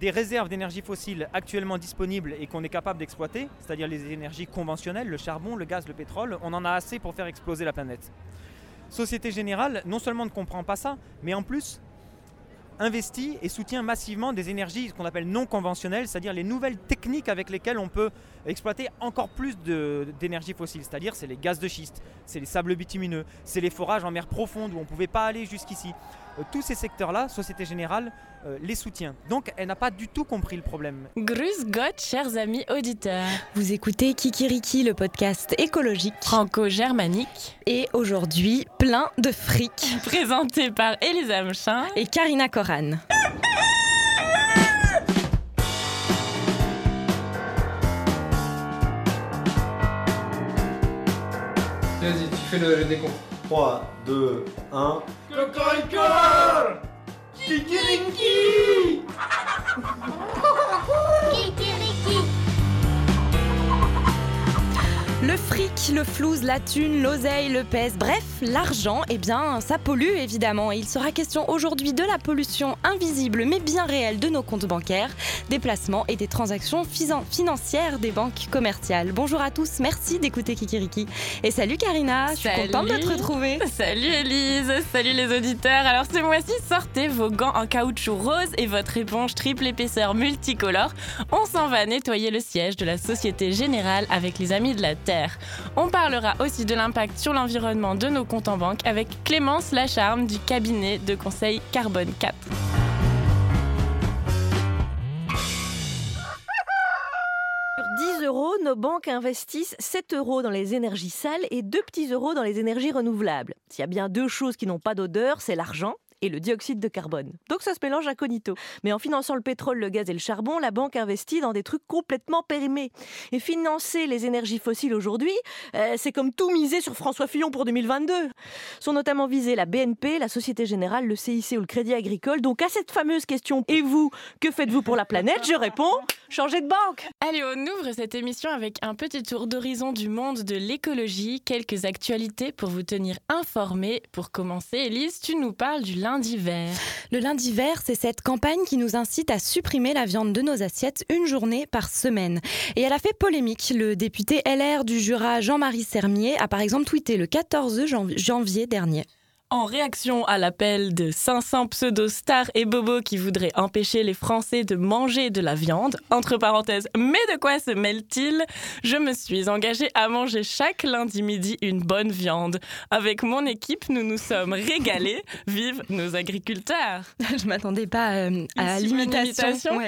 des réserves d'énergie fossile actuellement disponibles et qu'on est capable d'exploiter, c'est-à-dire les énergies conventionnelles, le charbon, le gaz, le pétrole, on en a assez pour faire exploser la planète. Société Générale, non seulement ne comprend pas ça, mais en plus investit et soutient massivement des énergies qu'on appelle non conventionnelles, c'est-à-dire les nouvelles techniques avec lesquelles on peut exploiter encore plus d'énergie fossile, c'est-à-dire c'est les gaz de schiste, c'est les sables bitumineux, c'est les forages en mer profonde où on ne pouvait pas aller jusqu'ici. Euh, tous ces secteurs-là, Société Générale euh, les soutient. Donc elle n'a pas du tout compris le problème. Grüß Gott, chers amis auditeurs. Vous écoutez Kikiriki, le podcast écologique franco-germanique. Et aujourd'hui, plein de fric. Présenté par Elisa Mchin et Karina Koran. Vas-y, tu fais le, le décompte. 3, 2, 1. Cocorico Kikiriki Le fric, le flouze, la thune, l'oseille, le pèse, bref, l'argent, eh bien, ça pollue évidemment. Et il sera question aujourd'hui de la pollution invisible mais bien réelle de nos comptes bancaires, des placements et des transactions financières des banques commerciales. Bonjour à tous, merci d'écouter Kikiriki. Et salut Karina, je suis contente de te retrouver. Salut Elise, salut les auditeurs. Alors ce mois-ci, sortez vos gants en caoutchouc rose et votre éponge triple épaisseur multicolore. On s'en va nettoyer le siège de la Société Générale avec les Amis de la Terre. On parlera aussi de l'impact sur l'environnement de nos comptes en banque avec Clémence Lacharme du cabinet de conseil Carbone 4. Sur 10 euros, nos banques investissent 7 euros dans les énergies sales et 2 petits euros dans les énergies renouvelables. S'il y a bien deux choses qui n'ont pas d'odeur, c'est l'argent et le dioxyde de carbone. Donc ça se mélange incognito. Mais en finançant le pétrole, le gaz et le charbon, la banque investit dans des trucs complètement périmés. Et financer les énergies fossiles aujourd'hui, euh, c'est comme tout miser sur François Fillon pour 2022. Sont notamment visés la BNP, la Société Générale, le CIC ou le Crédit Agricole. Donc à cette fameuse question, et vous, que faites-vous pour la planète? Je réponds, changez de banque. Allez, on ouvre cette émission avec un petit tour d'horizon du monde de l'écologie, quelques actualités pour vous tenir informés. Pour commencer, Elise, tu nous parles du Le lundi vert, c'est cette campagne qui nous incite à supprimer la viande de nos assiettes une journée par semaine. Et elle a fait polémique. Le député LR du Jura, Jean-Marie Sermier, a par exemple tweeté le 14 janvier dernier. En réaction à l'appel de 500 pseudo-stars et bobos qui voudraient empêcher les Français de manger de la viande, entre parenthèses, mais de quoi se mêle-t-il? Je me suis engagée à manger chaque lundi midi une bonne viande. Avec mon équipe, nous nous sommes régalés. Vive nos agriculteurs Je m'attendais pas euh, à l'imitation.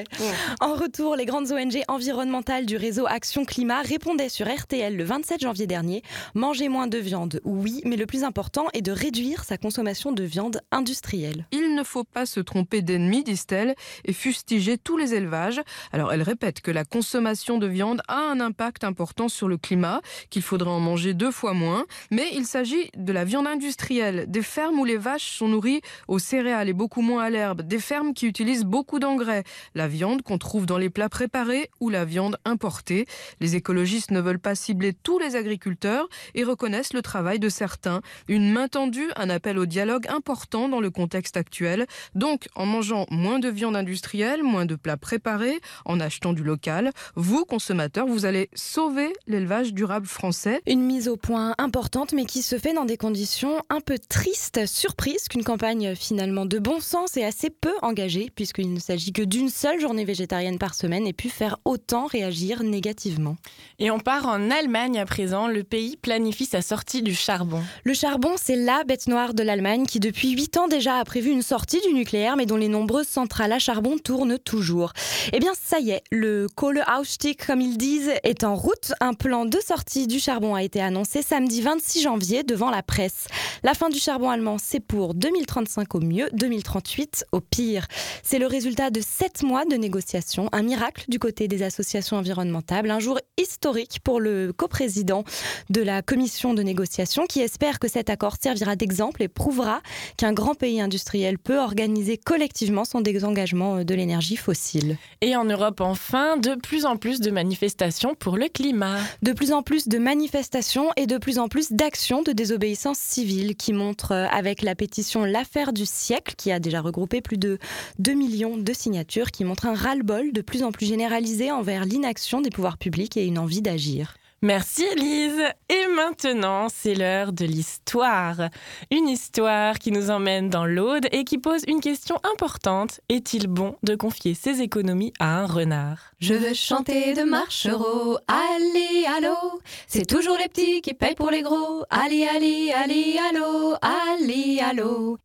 En retour, les grandes ONG environnementales du réseau Action Climat répondaient sur RTL le 27 janvier dernier. Manger moins de viande, oui, mais le plus important est de réduire sa consommation de viande industrielle. Il ne faut pas se tromper d'ennemi, disent-elles, et fustiger tous les élevages. Alors elle répète que la consommation de viande a un impact important sur le climat, qu'il faudrait en manger deux fois moins, mais il s'agit de la viande industrielle, des fermes où les vaches sont nourries aux céréales et beaucoup moins à l'herbe, des fermes qui utilisent beaucoup d'engrais, la viande qu'on trouve dans les plats préparés ou la viande importée. Les écologistes ne veulent pas cibler tous les agriculteurs et reconnaissent le travail de certains. Une main tendue, un appel au dialogue important dans le contexte actuel. Donc, en mangeant moins de viande industrielle, moins de plats préparés, en achetant du local, vous, consommateurs, vous allez sauver l'élevage durable français. Une mise au point importante, mais qui se fait dans des conditions un peu tristes. Surprise qu'une campagne finalement de bon sens et assez peu engagée, puisqu'il ne s'agit que d'une seule journée végétarienne par semaine, ait pu faire autant réagir négativement. Et on part en Allemagne à présent. Le pays planifie sa sortie du charbon. Le charbon, c'est la bête noire de l'Allemagne qui depuis 8 ans déjà a prévu une sortie du nucléaire mais dont les nombreuses centrales à charbon tournent toujours. Eh bien ça y est, le Kohleausstieg comme ils disent est en route. Un plan de sortie du charbon a été annoncé samedi 26 janvier devant la presse. La fin du charbon allemand c'est pour 2035 au mieux, 2038 au pire. C'est le résultat de 7 mois de négociations, un miracle du côté des associations environnementales, un jour historique pour le coprésident de la commission de négociation qui espère que cet accord servira d'exemple exemple et prouvera qu'un grand pays industriel peut organiser collectivement son désengagement de l'énergie fossile. Et en Europe, enfin, de plus en plus de manifestations pour le climat. De plus en plus de manifestations et de plus en plus d'actions de désobéissance civile qui montrent avec la pétition L'affaire du siècle, qui a déjà regroupé plus de 2 millions de signatures, qui montre un ras-le-bol de plus en plus généralisé envers l'inaction des pouvoirs publics et une envie d'agir. Merci Elise. Et maintenant, c'est l'heure de l'histoire. Une histoire qui nous emmène dans l'Aude et qui pose une question importante. Est-il bon de confier ses économies à un renard? Je veux chanter de marchereau. Allez, allô C'est toujours les petits qui payent pour les gros. Allez, allez, allez, allô Allez, allô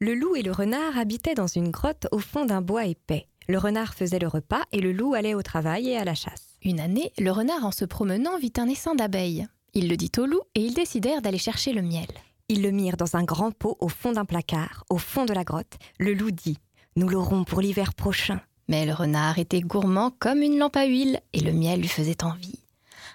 Le loup et le renard habitaient dans une grotte au fond d'un bois épais. Le renard faisait le repas et le loup allait au travail et à la chasse. Une année, le renard, en se promenant, vit un essaim d'abeilles. Il le dit au loup et ils décidèrent d'aller chercher le miel. Ils le mirent dans un grand pot au fond d'un placard, au fond de la grotte. Le loup dit Nous l'aurons pour l'hiver prochain. Mais le renard était gourmand comme une lampe à huile et le miel lui faisait envie.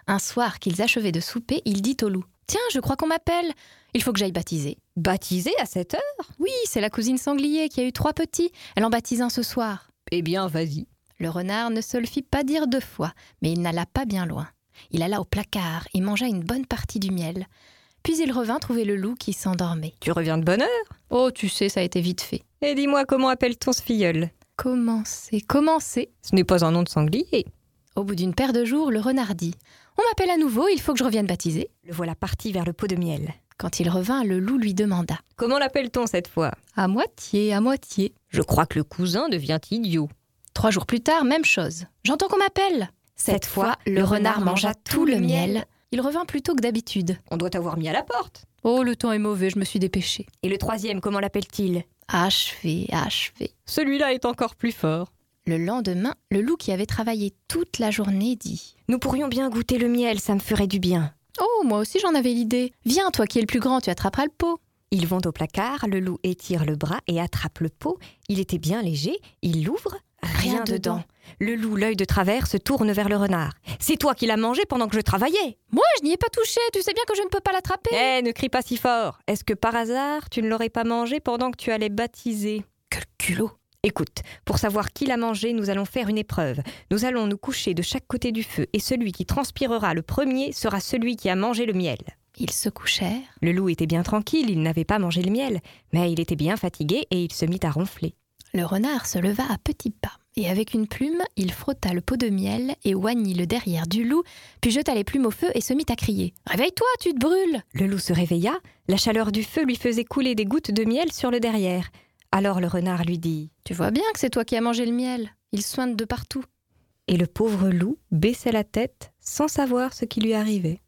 Un soir qu'ils achevaient de souper, il dit au loup Tiens, je crois qu'on m'appelle. Il faut que j'aille baptiser. Baptiser à cette heure Oui, c'est la cousine sanglier qui a eu trois petits. Elle en baptise un ce soir. Eh bien, vas-y. Le renard ne se le fit pas dire deux fois, mais il n'alla pas bien loin. Il alla au placard et mangea une bonne partie du miel. Puis il revint trouver le loup qui s'endormait. Tu reviens de bonne heure? Oh, tu sais, ça a été vite fait. Et dis-moi, comment appelle-t-on ce filleul? Commencer, commencer. Ce n'est pas un nom de sanglier. Au bout d'une paire de jours, le renard dit On m'appelle à nouveau, il faut que je revienne baptiser. Le voilà parti vers le pot de miel. Quand il revint, le loup lui demanda Comment l'appelle-t-on cette fois À moitié, à moitié. Je crois que le cousin devient idiot. Trois jours plus tard, même chose. J'entends qu'on m'appelle. Cette, fois, le renard mangea tout le miel. Il revint plus tôt que d'habitude. On doit t'avoir mis à la porte. Oh, le temps est mauvais, je me suis dépêchée. Et le troisième, comment l'appelle-t-il? Achevé, achevé. Celui-là est encore plus fort. Le lendemain, le loup qui avait travaillé toute la journée dit Nous pourrions bien goûter le miel, ça me ferait du bien. Oh, moi aussi j'en avais l'idée. Viens, toi qui es le plus grand, tu attraperas le pot. Ils vont au placard, le loup étire le bras et attrape le pot. Il était bien léger, il l'ouvre, rien, dedans. Le loup, l'œil de travers, se tourne vers le renard. C'est toi qui l'as mangé pendant que je travaillais. Moi, je n'y ai pas touché, tu sais bien que je ne peux pas l'attraper. Eh, ne crie pas si fort. Est-ce que par hasard, tu ne l'aurais pas mangé pendant que tu allais baptiser? Quel culot Écoute, pour savoir qui l'a mangé, nous allons faire une épreuve. Nous allons nous coucher de chaque côté du feu et celui qui transpirera le premier sera celui qui a mangé le miel. Ils se couchèrent. Le loup était bien tranquille, il n'avait pas mangé le miel, mais il était bien fatigué et il se mit à ronfler. Le renard se leva à petits pas, et avec une plume, il frotta le pot de miel et oignit le derrière du loup, puis jeta les plumes au feu et se mit à crier. Réveille-toi, tu te brûles Le loup se réveilla, la chaleur du feu lui faisait couler des gouttes de miel sur le derrière. Alors le renard lui dit Tu vois bien que c'est toi qui as mangé le miel. Il soigne de partout. Et le pauvre loup baissait la tête sans savoir ce qui lui arrivait.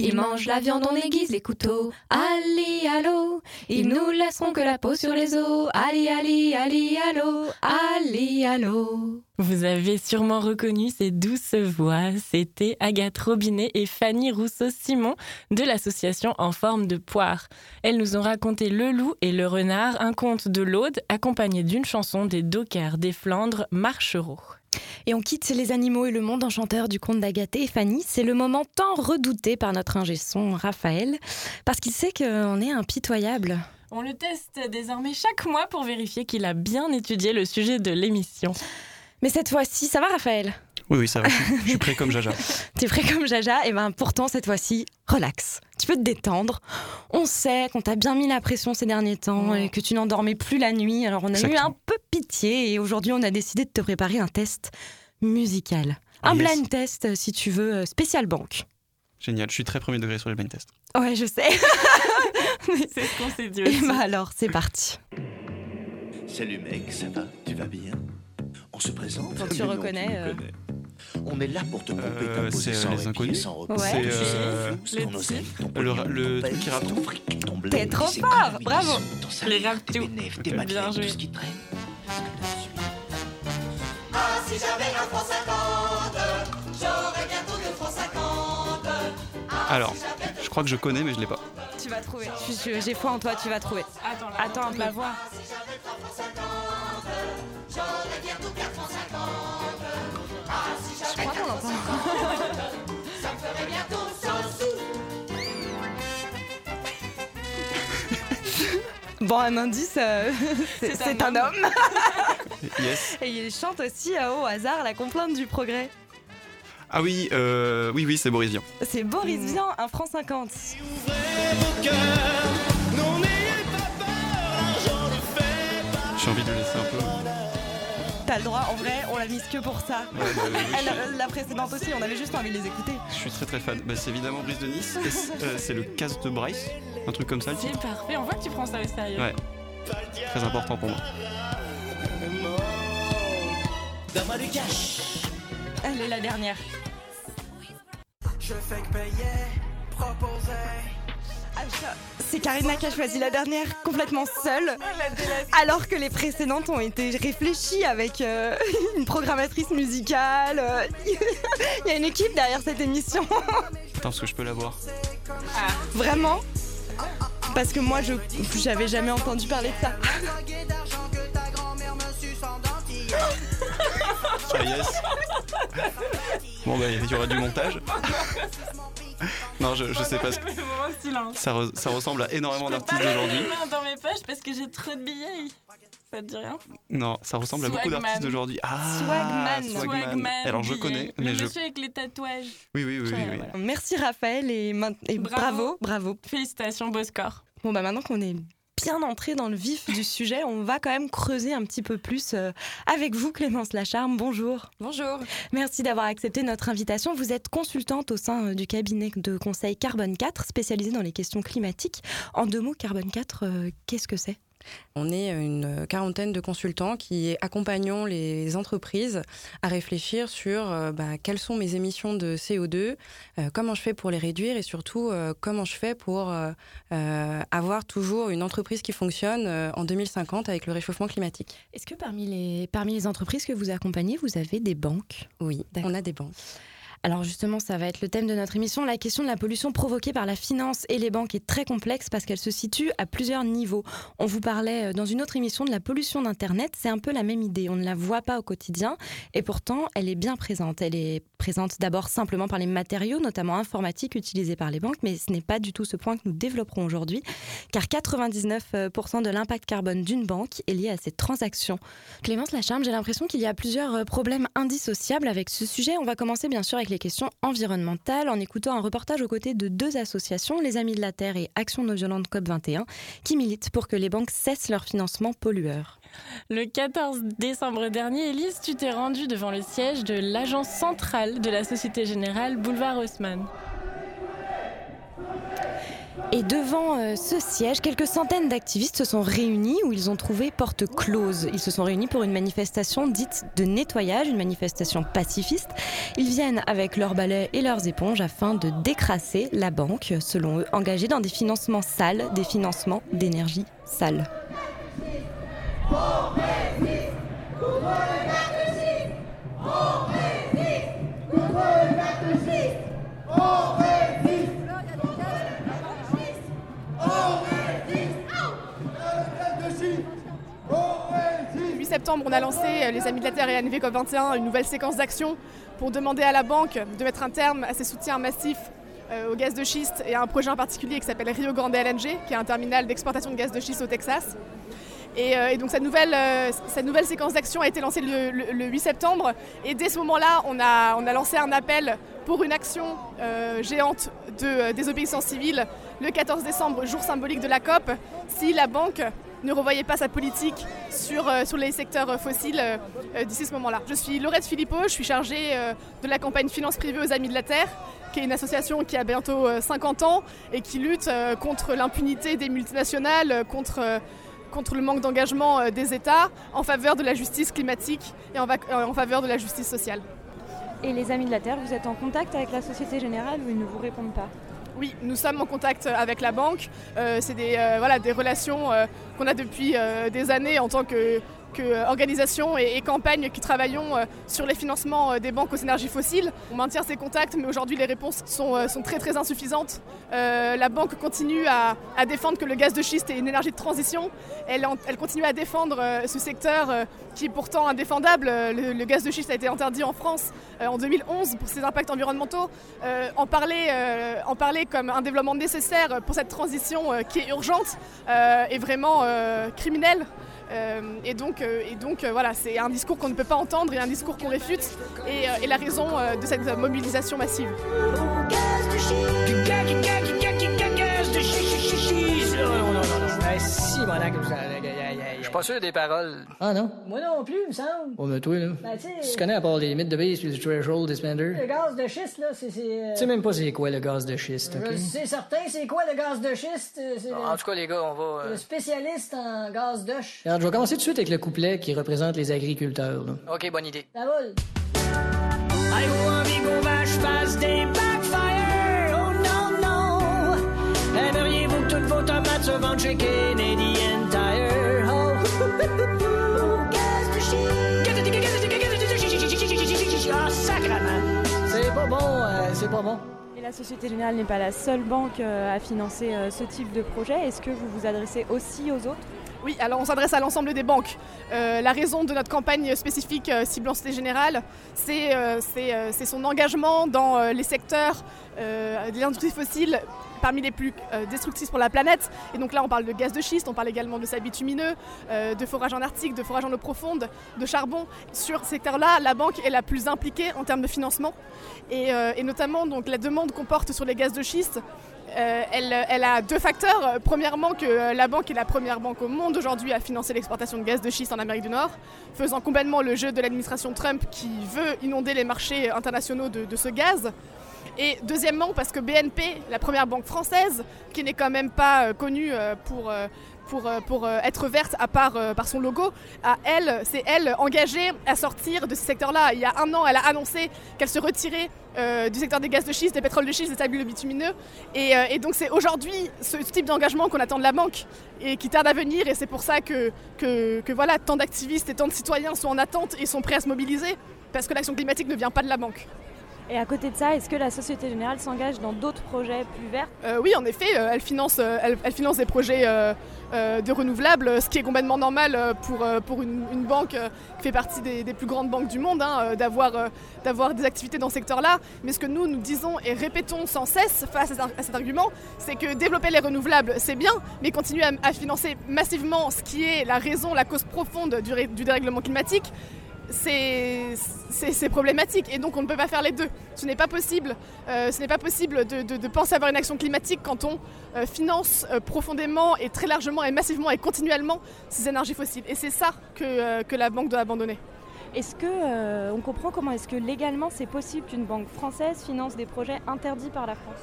Ils mangent la viande, on aiguise les couteaux. Allez, allô Ils nous laisseront que la peau sur les os. Allez, allez, allez, allô Allez, allô Vous avez sûrement reconnu ces douces voix. C'était Agathe Robinet et Fanny Rousseau-Simon de l'association En forme de poire. Elles nous ont raconté Le loup et le renard, un conte de l'Aude accompagné d'une chanson des dockers des Flandres, Marchereau. Et on quitte les animaux et le monde enchanteur du conte d'Agathe et Fanny. C'est le moment tant redouté par notre ingé son Raphaël, parce qu'il sait qu'on est impitoyable. On le teste désormais chaque mois pour vérifier qu'il a bien étudié le sujet de l'émission. Mais cette fois-ci, ça va Raphaël? Oui, oui, ça va. Je suis prêt comme Jaja. T'es prêt comme Jaja Et ben pourtant, cette fois-ci, relax. Tu peux te détendre. On sait qu'on t'a bien mis la pression ces derniers temps et que tu n'endormais plus la nuit. Alors on a eu un peu pitié et aujourd'hui, on a décidé de te préparer un test musical. Un Yes. blind test, si tu veux, euh, spécial banque. Génial, je suis très premier degré sur les blind tests. Ouais, je sais. C'est ce qu'on s'est dit Et aussi. bah alors, c'est parti. Salut mec, ça va? Tu vas bien? On se présente? Quand tu reconnais, euh. On est là pour te pomper, Euh, c'est, euh, Les Inconnus. C'est, euh, le truc qui rappe tout. fric, ton blé, T'es trop fort, bravo. Les rappe tes tout. Bien madeleines, joué. tout ce qui traîne. Parce que la suite- Ah, si j'avais un franc 50, j'aurais bientôt deux francs 50. Ah, Alors, je crois que je connais, mais je l'ai pas. Tu vas trouver. J'ai foi en toi, tu vas trouver. Attends, Attends un peu. la voix. si j'avais trois francs 50, j'aurais bientôt quatre francs 50. Ah, si j'avais crois qu'on quatre francs 50, ça me ferait bientôt 100 sous. Bon, un indice, euh, c'est un un homme. Yes. Et il chante aussi euh, au hasard la complainte du progrès. Ah oui, euh, oui, oui, c'est Boris Vian. C'est Boris Vian, un franc 50. J'ai T'as le droit, en vrai, on l'a mise que pour ça. Ouais, bah, oui, oui, Elle, euh, la précédente aussi, on avait juste envie de les écouter. Je suis très très fan. Bah, c'est évidemment Brice de Nice. et c'est euh, c'est le casse de Bryce. Un truc comme ça, C'est parfait, on voit que tu prends ça au sérieux. Ouais. Très important pour moi. Donne-moi du cash. Elle est la dernière. Je fais que payer, proposer. Ah, C'est Karina qui a choisi la dernière, complètement seule, alors que les précédentes ont été réfléchies avec euh, une programmatrice musicale. euh, Il y a une équipe derrière cette émission. Attends, est-ce que je peux l'avoir Vraiment? Parce que moi, je j'avais jamais entendu parler de ça. Ah yes Bon bah il y aura du montage. Non, je, je sais pas ce silence. Ça, re- ça ressemble à énormément d'artistes d'aujourd'hui. dans mes poches parce que j'ai trop de billets. Ça te dit rien? Non, ça ressemble à beaucoup Swagman. d'artistes d'aujourd'hui. Ah, Swagman. Swagman. Swagman, Alors je connais, Le mais je... monsieur avec les tatouages. Oui, oui, oui, oui. oui. Merci Raphaël et, et bravo. bravo, Félicitations, beau score. Bon bah maintenant qu'on est bien entré dans le vif du sujet, on va quand même creuser un petit peu plus euh, avec vous Clémence Lacharme. Bonjour. Bonjour. Merci d'avoir accepté notre invitation. Vous êtes consultante au sein euh, du cabinet de conseil Carbone 4 spécialisé dans les questions climatiques. En deux mots, Carbone 4, euh, qu'est-ce que c'est? On est une quarantaine de consultants qui accompagnons les entreprises à réfléchir sur euh, bah, quelles sont mes émissions de CO2, euh, comment je fais pour les réduire et surtout euh, comment je fais pour avoir toujours une entreprise qui fonctionne en 2050 avec le réchauffement climatique. Est-ce que parmi les, parmi les entreprises que vous accompagnez, vous avez des banques? Oui, on a des banques. Alors justement, ça va être le thème de notre émission. La question de la pollution provoquée par la finance et les banques est très complexe parce qu'elle se situe à plusieurs niveaux. On vous parlait euh, dans une autre émission de la pollution d'Internet. C'est un peu la même idée. On ne la voit pas au quotidien et pourtant, elle est bien présente. Elle est présente d'abord simplement par les matériaux, notamment informatiques utilisés par les banques, mais ce n'est pas du tout ce point que nous développerons aujourd'hui, car 99% de l'impact carbone d'une banque est lié à ces transactions. Clémence Lacharme, j'ai l'impression qu'il y a plusieurs euh, problèmes indissociables avec ce sujet. On va commencer bien sûr avec les questions environnementales en écoutant un reportage aux côtés de deux associations, les Amis de la Terre et Action non violente COP21, qui militent pour que les banques cessent leur financement pollueur. Le 14 décembre dernier, Elise, tu t'es rendue devant le siège de l'agence centrale de la Société Générale Boulevard Haussmann. Et devant euh, ce siège, quelques centaines d'activistes se sont réunis où ils ont trouvé porte close. Ils se sont réunis pour une manifestation dite de nettoyage, une manifestation pacifiste. Ils viennent avec leurs balais et leurs éponges afin de décrasser la banque, selon eux, engagée dans des financements sales, des financements d'énergie sale. Le 8 septembre, on a lancé, euh, les Amis de la Terre et la NV COP21, une nouvelle séquence d'action pour demander à la banque de mettre un terme à ses soutiens massifs euh, au gaz de schiste et à un projet en particulier qui s'appelle Rio Grande LNG, qui est un terminal d'exportation de gaz de schiste au Texas. Et, euh, et donc cette nouvelle, euh, nouvelle séquence d'action a été lancée le, le- le 8 septembre. Et dès ce moment-là, on a, on a lancé un appel pour une action euh, géante de désobéissance civile le 14 décembre, jour symbolique de la COP, si la banque ne revoyait pas sa politique sur, sur les secteurs fossiles d'ici ce moment-là. Je suis Laurette Philippot, je suis chargée de la campagne Finance privée aux Amis de la Terre, qui est une association qui a bientôt euh, 50 ans et qui lutte contre l'impunité des multinationales, contre, contre le manque d'engagement euh, des États, en faveur de la justice climatique et en, euh, en faveur de la justice sociale. Et les Amis de la Terre, vous êtes en contact avec la Société Générale ou ils ne vous répondent pas? Oui, nous sommes en contact avec la banque. Euh, c'est des, euh, voilà, des relations euh, qu'on a depuis euh, des années en tant que, euh, organisations et, campagnes qui travaillons euh, sur les financements euh, des banques aux énergies fossiles. On maintient ces contacts, mais aujourd'hui les réponses sont, très très insuffisantes. La banque continue à, défendre que le gaz de schiste est une énergie de transition. Elle, continue à défendre ce secteur qui est pourtant indéfendable. Le, gaz de schiste a été interdit en France en 2011 pour ses impacts environnementaux. En, parler, en parler comme un développement nécessaire pour cette transition qui est urgente est vraiment criminel. Euh, et donc, euh, et donc euh, voilà, c'est un discours qu'on ne peut pas entendre et un discours qu'on réfute et, euh, la raison euh, de cette mobilisation massive. Suis pas sûr des paroles. Ah non? Moi non plus, il me semble. Oh, mais toi, là. Ben, tu sais- tu connais à part les mythes de base puis le threshold expander? Le gaz de schiste, là, c'est. euh, Tu sais même pas c'est quoi le gaz de schiste, ok? je- C'est certain, c'est quoi le gaz de schiste? euh, C'est En tout cas, les gars, on va. le, le spécialiste en gaz de ch. Regarde, je vais commencer tout de suite avec le couplet qui représente les agriculteurs. là. Ok, bonne idée. Ça vole. Allez-vous envie qu'on vache fasse des backfire? Oh non, non! Aimeriez-vous que toutes vos tomates se vendent chez Canadian Tire? C'est pas bon, euh, c'est pas bon. Et la Société Générale n'est pas la seule banque euh, à financer euh, ce type de projet. Est-ce que vous vous adressez aussi aux autres? Oui, alors on s'adresse à l'ensemble des banques. Euh, la raison de notre campagne spécifique euh, ciblant Société Générale, c'est euh, c'est, euh, c'est son engagement dans euh, les secteurs euh, de l'industrie fossile parmi les plus euh, destructrices pour la planète. Et donc là, on parle de gaz de schiste, on parle également de sable bitumineux, euh, de forage en Arctique, de forage en eau profonde, de charbon. Sur ce secteur-là, la banque est la plus impliquée en termes de financement. Et, euh, et notamment, donc, la demande qu'on porte sur les gaz de schiste, elle, a deux facteurs. Premièrement, que la banque est la première banque au monde aujourd'hui à financer l'exportation de gaz de schiste en Amérique du Nord, faisant complètement le jeu de l'administration Trump qui veut inonder les marchés internationaux de ce gaz. Et deuxièmement, parce que BNP, la première banque française, qui n'est quand même pas euh, connue euh, pour, euh, être verte à part par son logo, à elle, c'est elle engagée à sortir de ce secteur-là. Il y a un an, elle a annoncé qu'elle se retirait du secteur des gaz de schiste, des pétroles de schiste, des sables bitumineux. Et, donc c'est aujourd'hui ce type d'engagement qu'on attend de la banque et qui tarde à venir. Et c'est pour ça que, que, que voilà, tant d'activistes et tant de citoyens sont en attente et sont prêts à se mobiliser, parce que l'action climatique ne vient pas de la banque. Et à côté de ça, est-ce que la Société Générale s'engage dans d'autres projets plus verts? Euh, oui, en effet, euh, elle, finance, euh, elle, finance des projets de renouvelables, ce qui est complètement normal pour, une, banque qui fait partie des, plus grandes banques du monde, hein, d'avoir des activités dans ce secteur-là. Mais ce que nous, nous disons et répétons sans cesse face à, cet argument, c'est que développer les renouvelables, c'est bien, mais continuer à, financer massivement ce qui est la raison, la cause profonde du dérèglement climatique, c'est problématique et donc on ne peut pas faire les deux. Ce n'est pas possible, euh, ce n'est pas possible de, de- de penser avoir une action climatique quand on euh, finance euh, profondément et très largement et massivement et continuellement ces énergies fossiles. Et c'est ça que la banque doit abandonner. Est-ce que euh, on comprend comment est-ce que légalement c'est possible qu'une banque française finance des projets interdits par la France?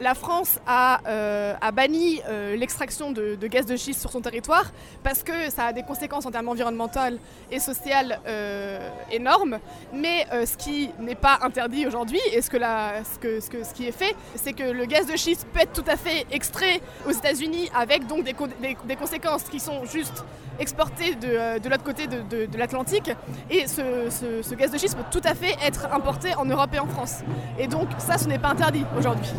La France a, euh, a banni euh, l'extraction de, gaz de schiste sur son territoire parce que ça a des conséquences en termes environnementales et sociales énormes. Mais ce qui n'est pas interdit aujourd'hui et ce, que ce, que, ce, qui est fait, c'est que le gaz de schiste peut être tout à fait extrait aux États-Unis avec donc des, des- conséquences qui sont juste exportées de, de l'autre côté de, de- de l'Atlantique. Et ce, gaz de schiste peut tout à fait être importé en Europe et en France. Et donc ça, ce n'est pas interdit aujourd'hui.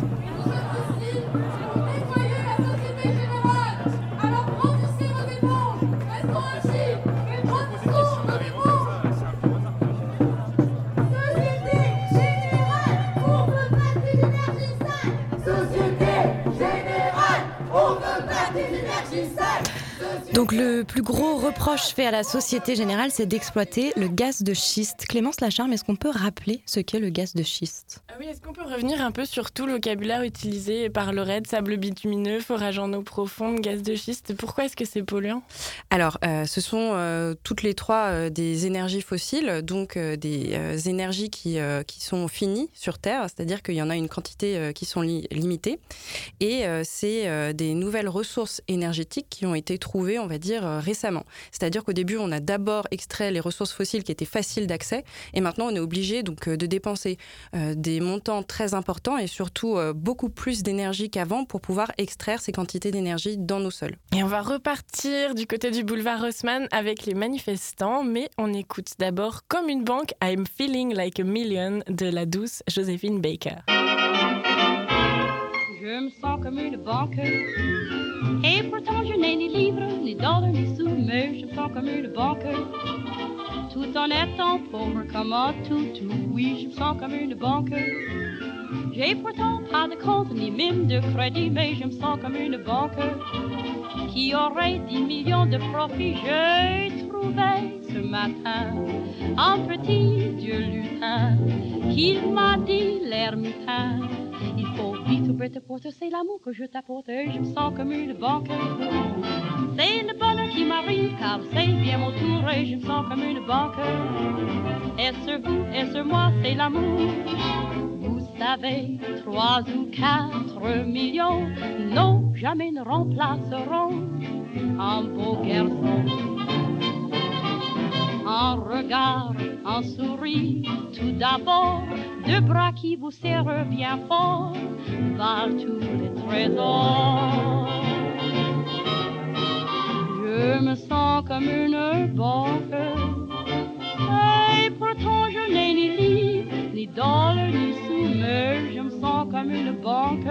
Donc le plus gros reproche fait à la Société Générale, c'est d'exploiter le gaz de schiste. Clémence Lacharme, est-ce qu'on peut rappeler ce qu'est le gaz de schiste? Ah oui, est-ce qu'on peut revenir un peu sur tout le vocabulaire utilisé par le RAID, sable bitumineux, forage en eau profonde, gaz de schiste Pourquoi est-ce que c'est polluant? Alors, euh, ce sont euh, toutes les trois euh, des énergies fossiles, donc euh, des euh, énergies qui, euh, qui sont finies sur Terre, c'est-à-dire qu'il y en a une quantité euh, qui sont li- limitées. Et euh, c'est euh, des nouvelles ressources énergétiques qui ont été trouvées, on va dire, euh, récemment. C'est-à-dire qu'au début, on a d'abord extrait les ressources fossiles qui étaient faciles d'accès, et maintenant, on est obligé donc euh, de dépenser euh, des montants très importants et surtout beaucoup plus d'énergie qu'avant pour pouvoir extraire ces quantités d'énergie dans nos sols. Et on va repartir du côté du boulevard Haussmann avec les manifestants, mais on écoute d'abord Comme une banque, I'm feeling like a million de la douce Joséphine Baker. Je me sens comme une banque. Et pourtant, je n'ai ni livres, ni dollars, ni sous, mais je me sens comme une banque. Tout en étant pauvre comme un toutou, oui, je me sens comme une banque. J'ai pourtant pas de compte, ni même de crédit, mais je me sens comme une banque. Qui aurait 10 millions de profits, j'ai trouvé ce matin un petit dieu lutin qui m'a dit l'ermitain. Il faut vite ouvrir ta porte, c'est l'amour que je t'apporte, je me sens comme une banque. C'est le bonheur qui m'arrive, car c'est bien mon tour et je me sens comme une banque. Et sur vous, et sur moi, c'est l'amour? Vous savez, trois ou quatre millions, non, jamais ne remplaceront un beau garçon. Un regard, un sourire, tout d'abord, deux bras qui vous serrent bien fort, valent tous les trésors. Je me sens comme une banque, et pourtant je n'ai ni livres, ni dollars, ni sous, mais je me sens comme une banque.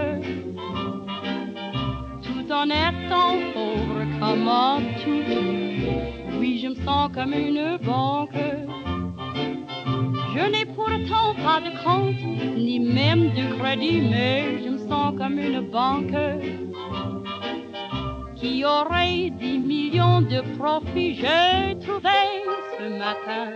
Tout en étant pauvre comme un toutou, oui, je me sens comme une banque. Je n'ai pourtant pas de compte, ni même de crédit, mais je me sens comme une banque qui aurait 10 millions de profits? J'ai trouvé ce matin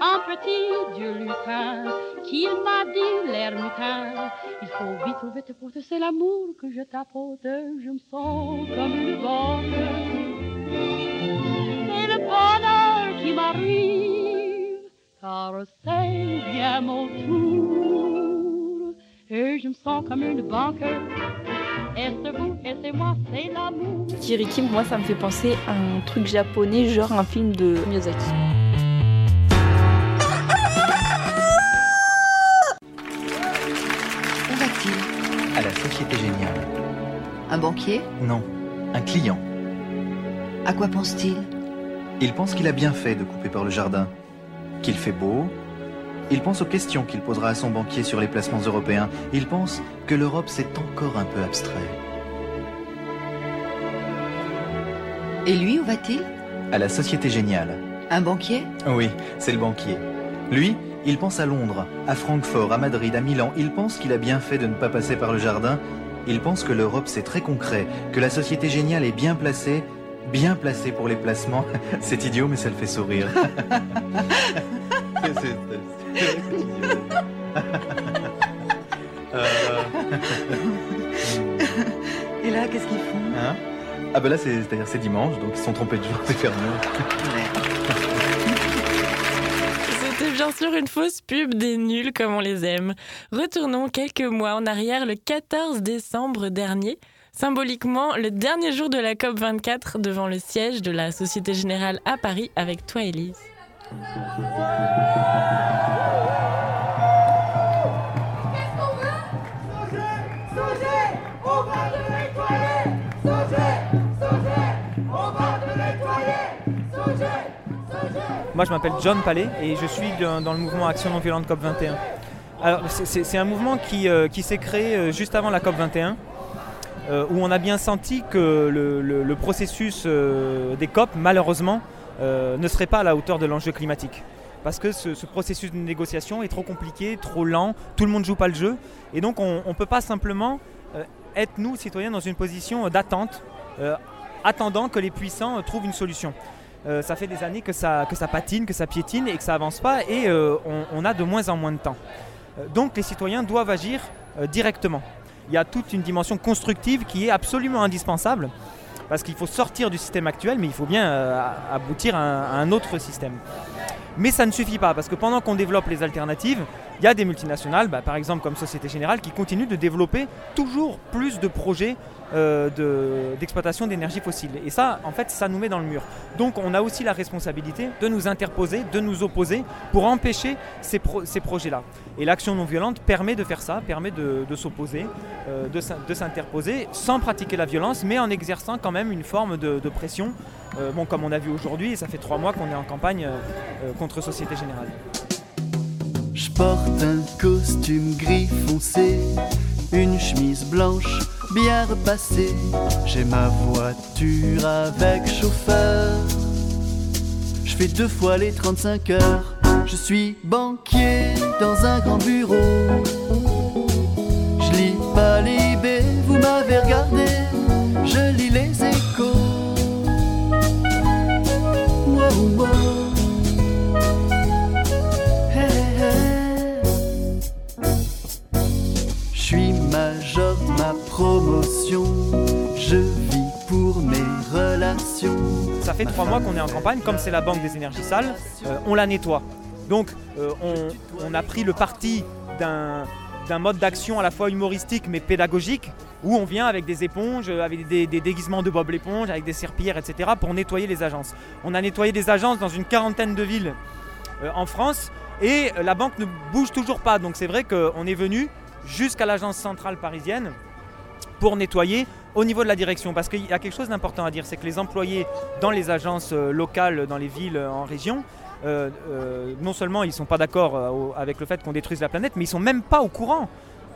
un petit dieu lutin qui m'a dit l'ermitain. Il faut vite ouvrir tes portes, c'est l'amour que je t'apporte. Je me sens comme une banque. C'est le bonheur qui m'arrive, car c'est bien mon tour. Et je me sens comme une banque. Et c'est vous, et c'est moi, c'est l'amour? Kiriki, moi, ça me fait penser à un truc japonais, genre un film de Miyazaki. Un banquier Non, un client. À quoi pense-t-il? Il pense qu'il a bien fait de couper par le jardin, qu'il fait beau. Il pense aux questions qu'il posera à son banquier sur les placements européens. Il pense que l'Europe c'est encore un peu abstrait. Et lui, où va-t-il? À la Société Géniale. Un banquier? Oui, c'est le banquier. Lui, il pense à Londres, à Francfort, à Madrid, à Milan. Il pense qu'il a bien fait de ne pas passer par le jardin. Il pense que l'Europe c'est très concret, que la Société Géniale est bien placée, bien placée pour les placements. C'est idiot, mais ça le fait sourire. C'est-. Euh, Et là, qu'est-ce qu'ils font? Hein? Ah ben là c'est c'est-à-dire c'est dimanche donc ils se sont trompés de jour c'est fermé. Bien sûr une fausse pub des nuls comme on les aime. Retournons quelques mois en arrière, le 14 décembre dernier. Symboliquement, le dernier jour de la COP24 devant le siège de la Société Générale à Paris avec toi, Élise. Moi, je m'appelle John Palais et je suis dans, le mouvement Action non violente COP 21. Alors, c'est- un mouvement qui, euh, qui s'est créé euh, juste avant la COP 21, euh, où on a bien senti que le, processus des COP, malheureusement, ne serait pas à la hauteur de l'enjeu climatique. Parce que ce, ce processus de négociation est trop compliqué, trop lent, tout le monde ne joue pas le jeu. Et donc, on ne peut pas simplement être, nous, citoyens, dans une position d'attente, attendant que les puissants trouvent une solution. Euh, ça fait des années que ça, que ça patine, que ça piétine et que ça avance pas et euh, on, a de moins en moins de temps. Euh, donc les citoyens doivent agir directement. Il y a toute une dimension constructive qui est absolument indispensable parce qu'il faut sortir du système actuel mais il faut bien aboutir à un, à un autre système. Mais ça ne suffit pas, parce que pendant qu'on développe les alternatives, il y a des multinationales, bah, par exemple comme Société Générale, qui continuent de développer toujours plus de projets euh, de- d'exploitation d'énergie fossile. Et ça, en fait, ça nous met dans le mur. Donc on a aussi la responsabilité de nous interposer, de nous opposer pour empêcher ces, ces projets-là. Et l'action non violente permet de faire ça, permet de, s'opposer, euh, de s'in- de s'interposer sans pratiquer la violence, mais en exerçant quand même une forme de, pression. Euh, bon, comme on a vu aujourd'hui, ça fait trois mois qu'on est en campagne contre Société Générale. Je porte un costume gris foncé, une chemise blanche bien repassée. J'ai ma voiture avec chauffeur. Je fais deux fois les 35 heures. Je suis banquier dans un grand bureau. Je lis pas l'IB, vous m'avez regardé. Je lis les échos. Promotion. Je vis pour mes relations. Ça fait trois mois qu'on est en campagne, comme c'est la banque des énergies sales, euh, on la nettoie. Donc euh, on, on a pris le parti d'un mode d'action à la fois humoristique mais pédagogique, où on vient avec des éponges, euh, avec des, des déguisements de Bob l'éponge, avec des serpillères, etc. pour nettoyer les agences. On a nettoyé des agences dans une quarantaine de villes euh, en France et la banque ne bouge toujours pas. Donc c'est vrai qu'on est venu jusqu'à l'agence centrale parisienne pour nettoyer au niveau de la direction. Parce qu'il y a quelque chose d'important à dire, c'est que les employés dans les agences euh, locales, dans les villes, euh, en région, euh, euh, non seulement ils ne sont pas d'accord avec le fait qu'on détruise la planète, mais ils sont même pas au courant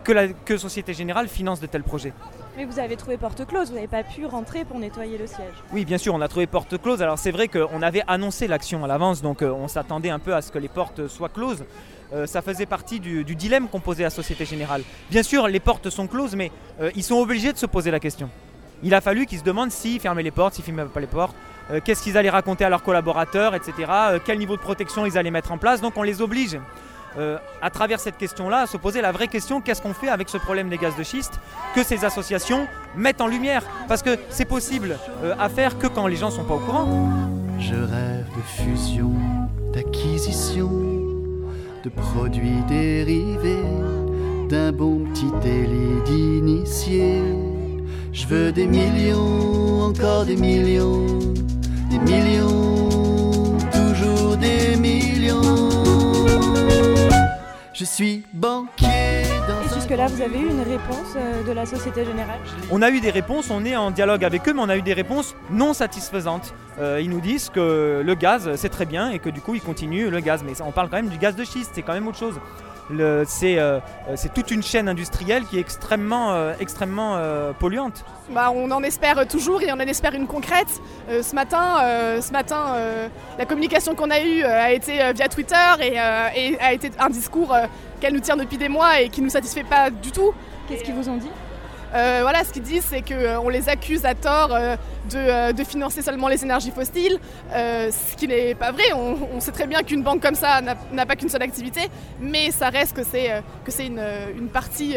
que, la, que Société Générale finance de tels projets. Mais vous avez trouvé porte close, vous n'avez pas pu rentrer pour nettoyer le siège. Oui, bien sûr, on a trouvé porte close. Alors c'est vrai qu'on avait annoncé l'action à l'avance, donc on s'attendait un peu à ce que les portes soient closes. Euh, ça faisait partie du, dilemme qu'on posait à Société Générale. Bien sûr, les portes sont closes, mais euh, ils sont obligés de se poser la question. Il a fallu qu'ils se demandent s'ils fermaient les portes, s'ils fermaient pas les portes, euh, qu'est-ce qu'ils allaient raconter à leurs collaborateurs, etc. quel niveau de protection ils allaient mettre en place. Donc on les oblige, à travers cette question-là, à se poser la vraie question qu'est-ce qu'on fait avec ce problème des gaz de schiste que ces associations mettent en lumière? Parce que c'est possible à faire que quand les gens sont pas au courant. Je rêve de fusion, d'acquisition, de produits dérivés, d'un bon petit délit d'initié. Je veux des millions, encore des millions, des millions, toujours des millions. Je suis banquier Et jusque-là, vous avez eu une réponse euh, de la Société Générale On a eu des réponses, on est en dialogue avec eux, mais on a eu des réponses non satisfaisantes. Euh, ils nous disent que le gaz, c'est très bien et que du coup, ils continuent le gaz. Mais on parle quand même du gaz de schiste, c'est quand même autre chose. Le- C'est euh, euh, c'est toute une chaîne industrielle qui est extrêmement, euh, extrêmement euh, polluante. Bah, on en espère toujours et on en espère une concrète. Euh, ce matin, euh, ce matin euh, la communication qu'on a eue a été via Twitter et, euh, et a été un discours euh, qu'elle nous tient depuis des mois et qui ne nous satisfait pas du tout. Qu'est-ce qu'ils vous ont dit? Euh, voilà, ce qu'ils disent, c'est qu'on les accuse à tort euh, de, euh, de financer seulement les énergies fossiles, euh, ce qui n'est pas vrai. On, sait très bien qu'une banque comme ça n'a pas qu'une seule activité, mais ça reste que c'est euh, une, une partie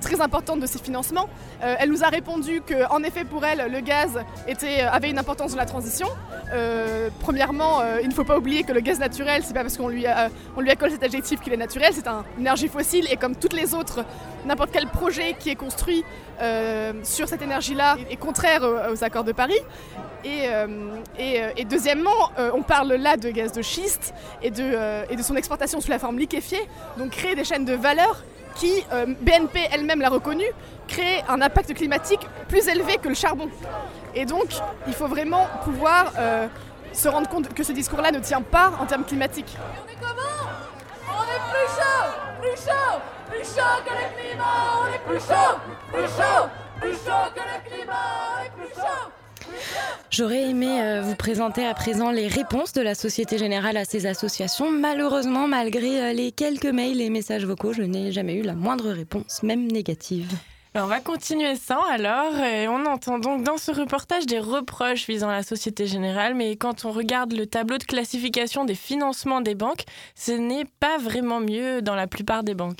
très importante de ses financements. Elle nous a répondu qu'en effet, pour elle, le gaz avait une importance dans la transition. Premièrement, il ne faut pas oublier que le gaz naturel, c'est pas parce qu'on lui, on accole cet adjectif qu'il est naturel, c'est un- une énergie fossile et comme toutes les autres, n'importe quel projet qui est construit sur cette énergie-là est contraire aux accords de Paris. Et, euh, euh, et deuxièmement, euh, on parle là de gaz de schiste et de, son exportation sous la forme liquéfiée, donc créer des chaînes de valeur qui, BNP elle-même l'a reconnu, créent un impact climatique plus élevé que le charbon. Et donc, il faut vraiment pouvoir se rendre compte que ce discours-là ne tient pas en termes climatiques. On est plus chaud, plus chaud, plus chaud que le climat. On est plus chaud, plus chaud, plus chaud que le climat. On est plus chaud. J'aurais aimé euh, vous présenter à présent les réponses de la Société Générale à ces associations. Malheureusement, malgré euh, les quelques mails et messages vocaux, je n'ai jamais eu la moindre réponse, même négative. On va continuer sans alors. On entend donc dans ce reportage des reproches visant la Société Générale, mais quand on regarde le tableau de classification des financements des banques, ce n'est pas vraiment mieux dans la plupart des banques.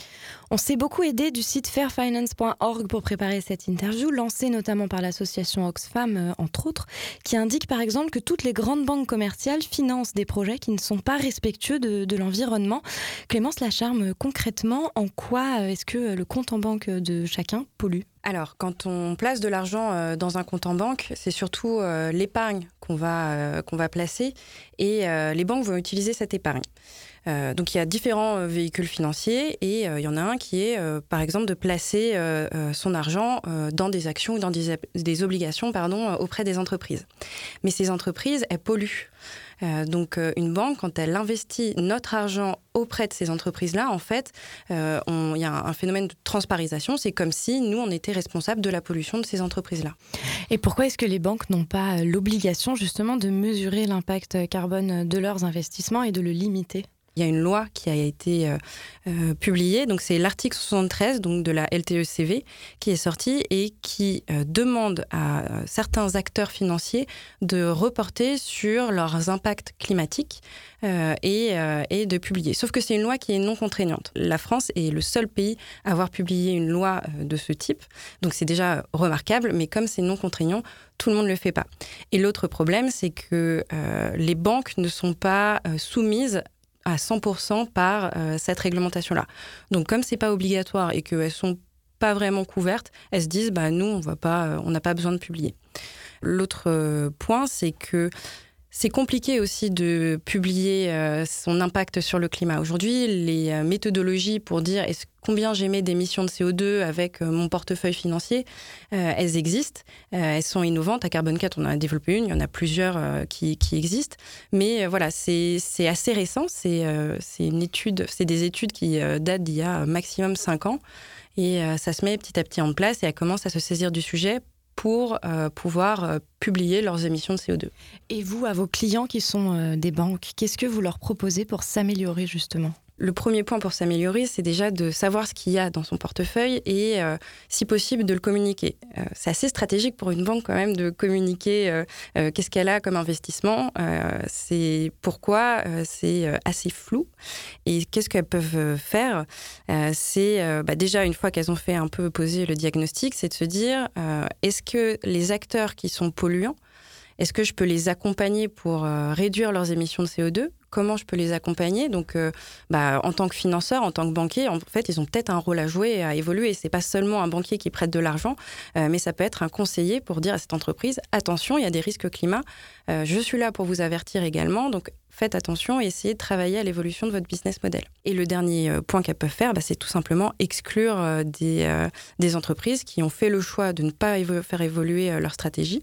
On s'est beaucoup aidé du site fairfinance.org pour préparer cette interview, lancée notamment par l'association Oxfam, euh, entre autres, qui indique par exemple que toutes les grandes banques commerciales financent des projets qui ne sont pas respectueux de, l'environnement. Clémence Lacharme, concrètement, en quoi euh, est-ce que le compte en banque de chacun pollue? Alors, quand on place de l'argent euh, dans un compte en banque, c'est surtout euh, l'épargne qu'on va, euh, qu'on va placer et euh, les banques vont utiliser cette épargne. Euh, donc il y a différents euh, véhicules financiers et euh, il y en a un qui est par exemple de placer son argent dans des actions ou dans des, obligations pardon, auprès des entreprises. Mais ces entreprises, elles polluent. Donc une banque, quand elle investit notre argent auprès de ces entreprises-là, en fait, il y a un, phénomène de transparisation. C'est comme si nous, on était responsable de la pollution de ces entreprises-là. Et pourquoi est-ce que les banques n'ont pas l'obligation justement de mesurer l'impact carbone de leurs investissements et de le limiter? Il y a une loi qui a été euh, euh, publiée, donc c'est l'article 73 donc de la LTECV qui est sorti et qui euh, demande à certains acteurs financiers de reporter sur leurs impacts climatiques et, et de publier. Sauf que c'est une loi qui est non contraignante. La France est le seul pays à avoir publié une loi de ce type, donc c'est déjà remarquable, mais comme c'est non contraignant, tout le monde ne le fait pas. Et l'autre problème, c'est que les banques ne sont pas soumises à 100% par euh, cette réglementation-là. Donc comme c'est pas obligatoire et qu'elles sont pas vraiment couvertes, elles se disent bah nous on va pas, euh, on n'a pas besoin de publier. L'autre euh, point, c'est que c'est compliqué aussi de publier euh, son impact sur le climat. Aujourd'hui, les euh, méthodologies pour dire est-ce- combien j'émets d'émissions de CO2 avec euh, mon portefeuille financier, elles existent, elles sont innovantes. À Carbon 4, on en a développé une, il y en a plusieurs qui, existent. Mais voilà, c'est assez récent, c'est étude, c'est des études qui datent d'il y a maximum 5 ans. Et ça se met petit à petit en place et elles commencent à se saisir du sujet pour euh, pouvoir euh, publier leurs émissions de CO2. Et vous, à vos clients qui sont euh, des banques, qu'est-ce que vous leur proposez pour s'améliorer justement? Le premier point pour s'améliorer, c'est déjà de savoir ce qu'il y a dans son portefeuille et, euh, si possible, de le communiquer. Euh, c'est assez stratégique pour une banque quand même de communiquer euh, qu'est-ce qu'elle a comme investissement, c'est pourquoi c'est assez flou et qu'est-ce qu'elles peuvent faire. C'est bah, déjà une fois qu'elles ont fait un peu poser le diagnostic, c'est de se dire est-ce que les acteurs qui sont polluants est-ce que je peux les accompagner pour réduire leurs émissions de CO2 Comment je peux les accompagner Donc, euh, bah, en tant que financeur, en tant que banquier, en fait, ils ont peut-être un rôle à jouer à évoluer. C'est pas seulement un banquier qui prête de l'argent, euh, mais ça peut être un conseiller pour dire à cette entreprise attention, il y a des risques climat. Euh, je suis là pour vous avertir également. Donc, faites attention et essayez de travailler à l'évolution de votre business model. Et le dernier point qu'elles peuvent faire, bah, c'est tout simplement exclure des, entreprises qui ont fait le choix de ne pas faire évoluer leur stratégie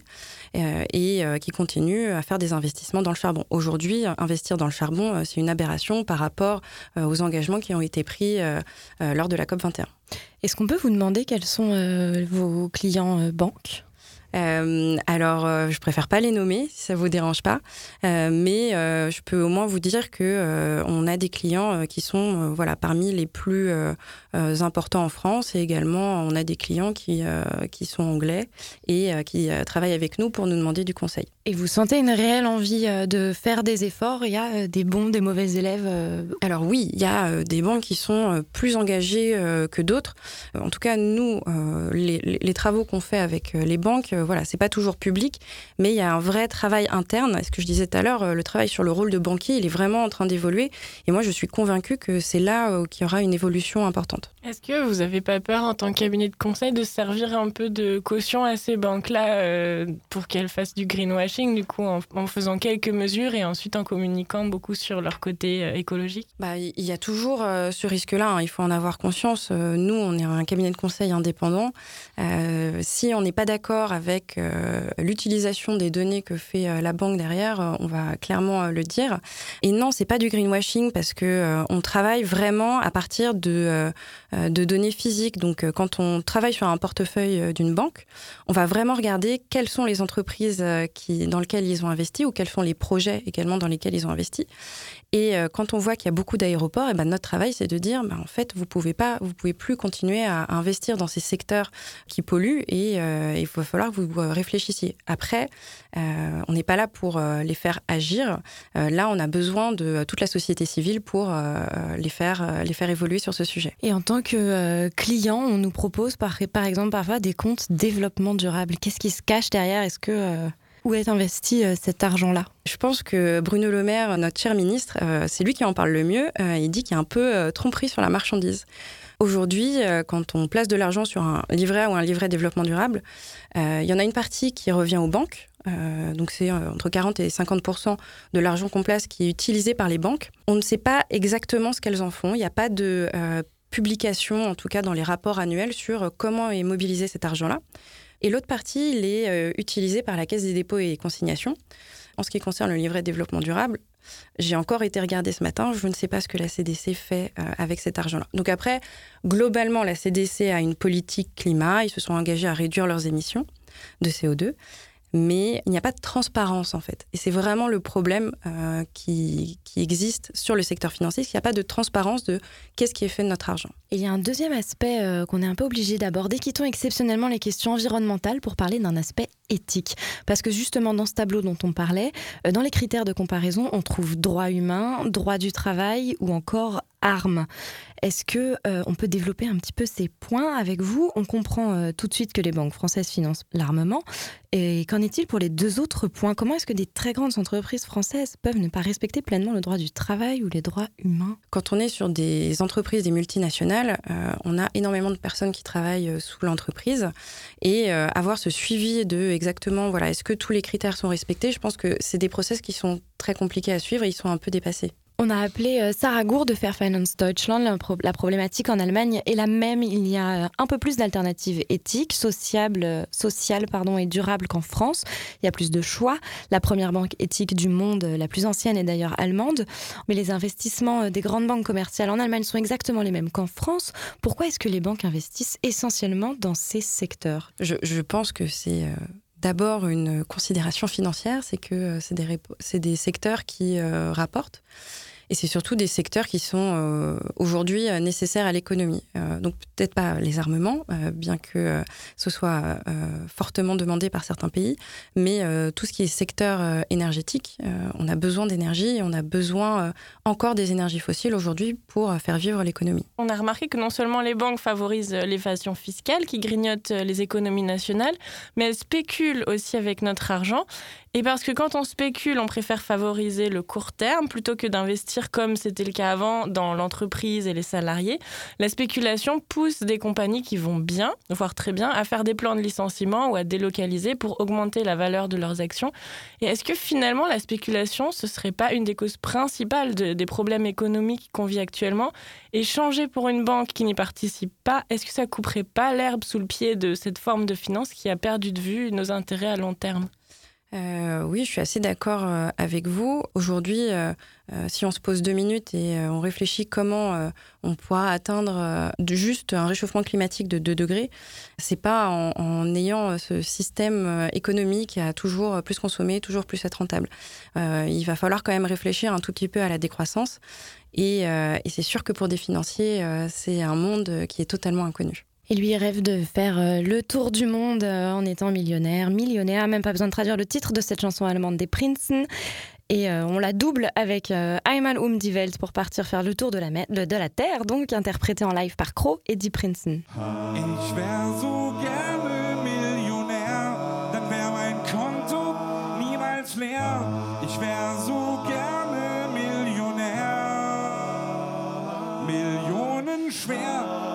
et qui continuent à faire des investissements dans le charbon. Aujourd'hui, investir dans le charbon, euh, c'est une aberration par rapport euh, aux engagements qui ont été pris euh, lors de la COP21. Est-ce qu'on peut vous demander quels sont vos clients banques? Euh, alors, euh, je préfère pas les nommer si ça vous dérange pas, Euh, mais je peux au moins vous dire que on a des clients qui sont voilà parmi les plus importants en France et également on a des clients qui qui sont anglais et qui travaillent avec nous pour nous demander du conseil. Et vous sentez une réelle envie euh, de faire des efforts Il y a euh, des bons, des mauvais élèves euh, Alors oui, il y a des banques qui sont plus engagées euh, que d'autres. En tout cas, nous, les, travaux qu'on fait avec les banques, voilà, c'est pas toujours public, mais il y a un vrai travail interne. Ce que je disais tout à l'heure, le travail sur le rôle de banquier, il est vraiment en train d'évoluer. Et moi, je suis convaincue que c'est là qu'il y aura une évolution importante. Est-ce que vous n'avez pas peur en tant que cabinet de conseil de servir un peu de caution à ces banques-là euh, pour qu'elles fassent du greenwashing, du coup, en, faisant quelques mesures et ensuite en communiquant beaucoup sur leur côté euh, écologique? Bah, il y a toujours euh, ce risque-là, hein, il faut en avoir conscience. Nous, on est un cabinet de conseil indépendant. Si on n'est pas d'accord avec l'utilisation des données que fait la banque derrière, on va clairement le dire. Et non, c'est pas du greenwashing parce que on travaille vraiment à partir de, de données physiques. Donc, euh, quand on travaille sur un portefeuille euh, d'une banque, on va vraiment regarder quelles sont les entreprises euh, qui, dans lesquelles ils ont investi ou quels sont les projets également dans lesquels ils ont investi. Et euh, quand on voit qu'il y a beaucoup d'aéroports, et ben notre travail, c'est de dire, ben, en fait, vous pouvez pouvez plus continuer à investir dans ces secteurs qui polluent et euh, il va falloir que vous euh, réfléchissiez. Après, on n'est pas là pour les faire agir. Là, on a besoin de toute la société civile pour les, faire, les faire évoluer sur ce sujet. Et en tant que client, on nous propose par, par exemple parfois des comptes développement durable. Qu'est-ce qui se cache derrière? Est-ce que où est investi euh, cet argent-là? Je pense que Bruno Le Maire, notre cher ministre, euh, c'est lui qui en parle le mieux. Euh, il dit qu'il y a un peu tromperie sur la marchandise. Aujourd'hui, quand on place de l'argent sur un livret ou un livret développement durable, il y en a une partie qui revient aux banques. Donc c'est entre 40 et 50 de l'argent qu'on place qui est utilisé par les banques. On ne sait pas exactement ce qu'elles en font. Il n'y a pas de publication, en tout cas dans les rapports annuels, sur comment est mobilisé cet argent-là. Et l'autre partie, il est euh, utilisé par la Caisse des dépôts et consignations. En ce qui concerne le livret de développement durable, j'ai encore été regarder ce matin, je ne sais pas ce que la CDC fait euh, avec cet argent-là. Donc après, globalement, la CDC a une politique climat, ils se sont engagés à réduire leurs émissions de CO2, mais il n'y a pas de transparence en fait. Et c'est vraiment le problème euh, qui, qui existe sur le secteur financier, qu'il n'y a pas de transparence de qu'est-ce qui est fait de notre argent. Il y a un deuxième aspect euh, qu'on est un peu obligé d'aborder, quittons exceptionnellement les questions environnementales pour parler d'un aspect éthique. Parce que justement, dans ce tableau dont on parlait, euh, dans les critères de comparaison, on trouve droit humain, droit du travail ou encore armes. Est-ce que euh, on peut développer un petit peu ces points avec vous? On comprend euh, tout de suite que les banques françaises financent l'armement. Et qu'en est-il pour les deux autres points? Comment est-ce que des très grandes entreprises françaises peuvent ne pas respecter pleinement le droit du travail ou les droits humains? Quand on est sur des entreprises, des multinationales, euh, on a énormément de personnes qui travaillent sous l'entreprise et avoir ce suivi de exactement, voilà, est-ce que tous les critères sont respectés? Je pense que c'est des process qui sont très compliqués à suivre et ils sont un peu dépassés. On a appelé euh, Sarah Gour de Fair Finance Deutschland. La, pro- la problématique en Allemagne est la même. Il y a euh, un peu plus d'alternatives éthiques, sociables, euh, sociales pardon, et durables qu'en France. Il y a plus de choix. La première banque éthique du monde, la plus ancienne, est d'ailleurs allemande. Mais les investissements des grandes banques commerciales en Allemagne sont exactement les mêmes qu'en France. Pourquoi est-ce que les banques investissent essentiellement dans ces secteurs? Je, pense que c'est d'abord une considération financière, c'est que c'est des, des secteurs qui rapportent. Et c'est surtout des secteurs qui sont euh, aujourd'hui euh, nécessaires à l'économie. Euh, donc peut-être pas les armements, bien que ce soit fortement demandé par certains pays, mais tout ce qui est secteur énergétique, on a besoin d'énergie et on a besoin encore des énergies fossiles aujourd'hui pour faire vivre l'économie. On a remarqué que non seulement les banques favorisent l'évasion fiscale qui grignote les économies nationales, mais elles spéculent aussi avec notre argent. Et parce que quand on spécule, on préfère favoriser le court terme plutôt que d'investir comme c'était le cas avant dans l'entreprise et les salariés. La spéculation pousse des compagnies qui vont bien, voire très bien, à faire des plans de licenciement ou à délocaliser pour augmenter la valeur de leurs actions. Et est-ce que finalement la spéculation, ce serait pas une des causes principales de- des problèmes économiques qu'on vit actuellement? Et changer pour une banque qui n'y participe pas, est-ce que ça couperait pas l'herbe sous le pied de cette forme de finance qui a perdu de vue nos intérêts à long terme? Euh, oui, je suis assez d'accord euh, avec vous. Aujourd'hui, euh, euh, si on se pose deux minutes et on réfléchit comment on pourra atteindre juste un réchauffement climatique de 2 degrés, c'est pas en, ayant ce système économique à toujours plus consommer, toujours plus être rentable. Il va falloir quand même réfléchir un tout petit peu à la décroissance. Et, et c'est sûr que pour des financiers, c'est un monde qui est totalement inconnu. Et lui rêve de faire euh, le tour du monde euh, en étant millionnaire, millionnaire, même pas besoin de traduire le titre de cette chanson allemande des Prinzen. Et euh, on la double avec euh, Einmal um die Welt pour partir faire le tour de la, de, la Terre, donc interprété en live par Crow et Die Prinzen.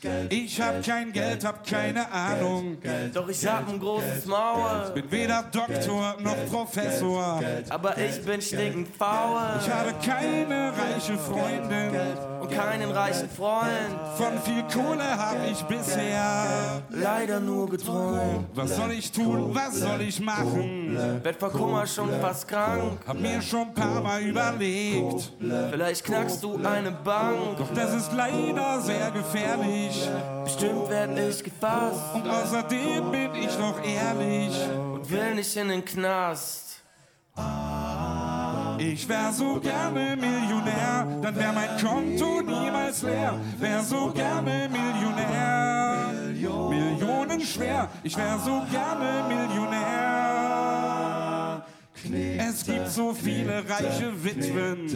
Geld. Ich hab kein Geld, hab keine Ahnung. Doch ich hab ein großes Maul. Bin weder Doktor noch Professor. Aber ich bin stinkend faul. Ich habe keine reiche Freundin. Und kein einen reichen Freund. Von viel Kohle hab ich bisher leider nur geträumt. Was soll ich tun, was soll ich machen? Werd vor Kummer schon fast krank. Hab mir schon ein paar Mal überlegt. Vielleicht knackst du eine Bank. Doch das ist leider sehr gefährlich. Bestimmt werd ich gefasst. Und außerdem bin ich noch ehrlich. Und will nicht in den Knast. Ich wär so gerne Millionär, dann wär mein Konto niemals leer. Wär so gerne Millionär, Millionen schwer. Ich wär so gerne Millionär. Es gibt so viele reiche Witwen,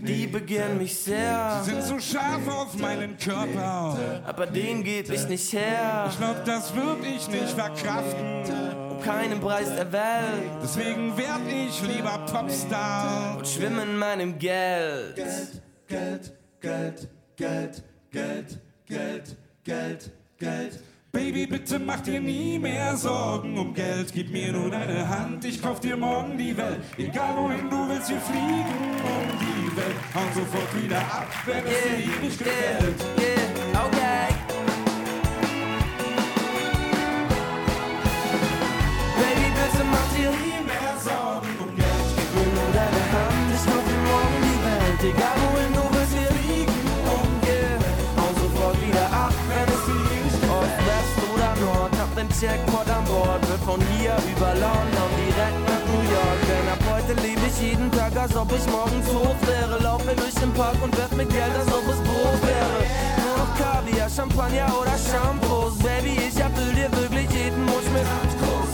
Die begehren mich sehr. die sind so scharf auf meinen Körper. Aber den geb ich nicht her. Ich glaub, das würd ich nicht verkraften. Um keinen Preis der Welt. Deswegen werd ich lieber Popstar. Und schwimm in meinem Geld. Geld, Geld, Geld, Geld, Geld, Geld, Geld. Baby, bitte mach dir nie mehr Sorgen um Geld. Gib mir nur deine Hand, ich kauf dir morgen die Welt. Egal wohin du willst, wir fliegen um die Welt. Hau sofort wieder ab, wenn es dir nicht gefällt. Checkpot an Bord. Wird von hier über London direkt nach New York. Denn ab heute lebe ich jeden Tag, als ob ich morgens hoch wäre. Laufe durch den Park und werf mit Geld, als ob es Brot wäre. Nur noch Kaviar, Champagner oder Shampoos. Baby, ich erfüll dir wirklich jeden Wunsch mit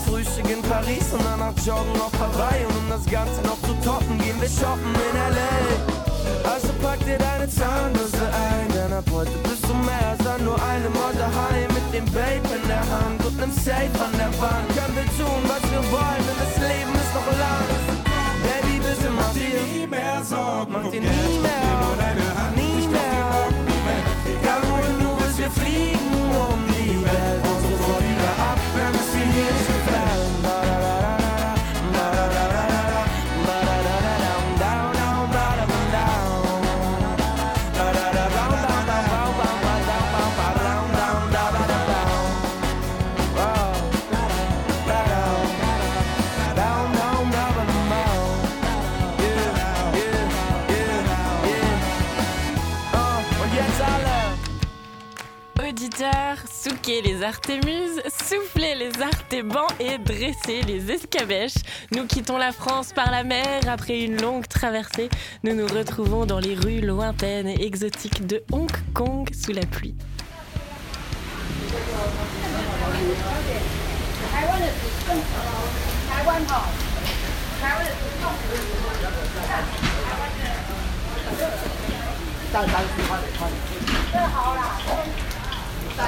Frühstück in Paris und danach joggen auf Hawaii. Und um das Ganze noch zu toppen, gehen wir shoppen in L.A. Also pack dir deine Zahnbürste ein, denn ab heute bist du mehr als nur eine Motte heim mit dem Babe in der Hand und nem Safe an der Wand. Können wir tun, was wir wollen, denn das Leben ist noch lang. Baby, bitte mach dir Nie mehr Sorgen Mach dir nie Hand, nie mehr. Egal wohin du willst, wir fliegen um die Welt les artémuses, soufflez les artébans et dressez les escabèches. Nous quittons la France par la mer après une longue traversée. Nous nous retrouvons dans les rues lointaines et exotiques de Hong Kong sous la pluie. Et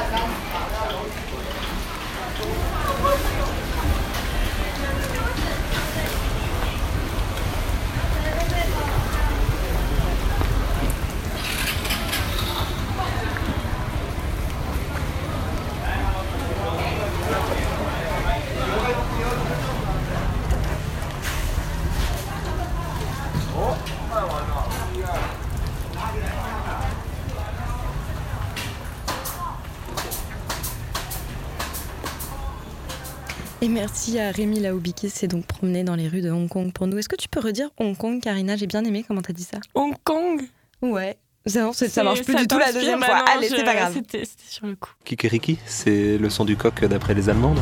merci à Rémi Laoubi qui s'est donc promené dans les rues de Hong Kong pour nous. Est-ce que tu peux redire Hong Kong, Karina? J'ai bien aimé comment t'as dit ça. Hong Kong? Ouais. Ça, non, marche plus ça du tout la deuxième fois. Allez, je- c'est pas grave. C'était sur le coup. Kikeriki, c'est le son du coq d'après les Allemandes.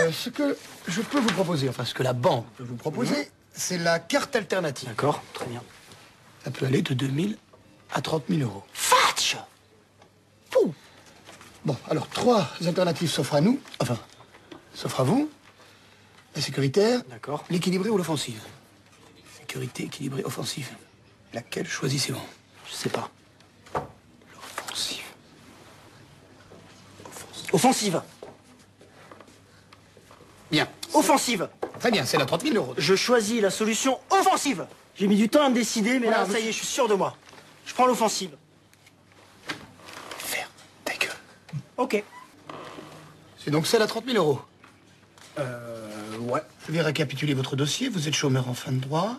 Euh, ce que je peux vous proposer, enfin ce que la banque peut vous proposer, c'est la carte alternative. D'accord, très bien. Ça peut aller de 2000 à 30 000 euros. Fatch Bon, alors trois alternatives s'offrent à nous, enfin, s'offrent à vous. La sécuritaire, D'accord. l'équilibrée ou l'offensive. Sécurité, équilibrée, offensive. Laquelle choisissez-vous? Je sais pas. L'offensive. Offensive. Bien. Offensive. Très bien, c'est la 30 000 euros. Je choisis la solution offensive. J'ai mis du temps à me décider, mais Voilà, là, ça y est, je suis sûr de moi. Je prends l'offensive. Ta gueule. Ok. C'est donc ça la 30 000 euros Euh. Ouais. Je vais récapituler votre dossier. Vous êtes chômeur en fin de droit,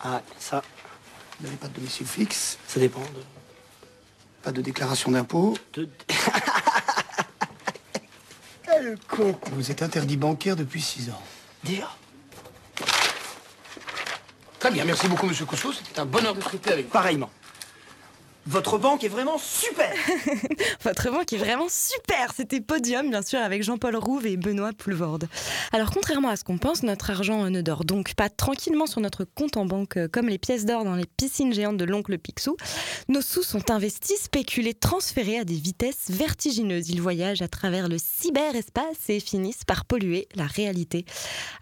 Ah, ça. Vous n'avez pas de domicile fixe Ça dépend. De... Pas de déclaration d'impôt de... Quel con Vous êtes interdit bancaire depuis six ans. Déjà Très bien, merci beaucoup, monsieur Cousseau. C'était un bonheur de traiter avec vous. Pareillement. Votre banque est vraiment super Votre banque est vraiment super C'était Podium, bien sûr, avec Jean-Paul Rouve et Benoît Poulvorde. Alors, contrairement à ce qu'on pense, notre argent ne dort donc pas tranquillement sur notre compte en banque euh, comme les pièces d'or dans les piscines géantes de l'oncle Picsou. Nos sous sont investis, spéculés, transférés à des vitesses vertigineuses. Ils voyagent à travers le cyberespace et finissent par polluer la réalité.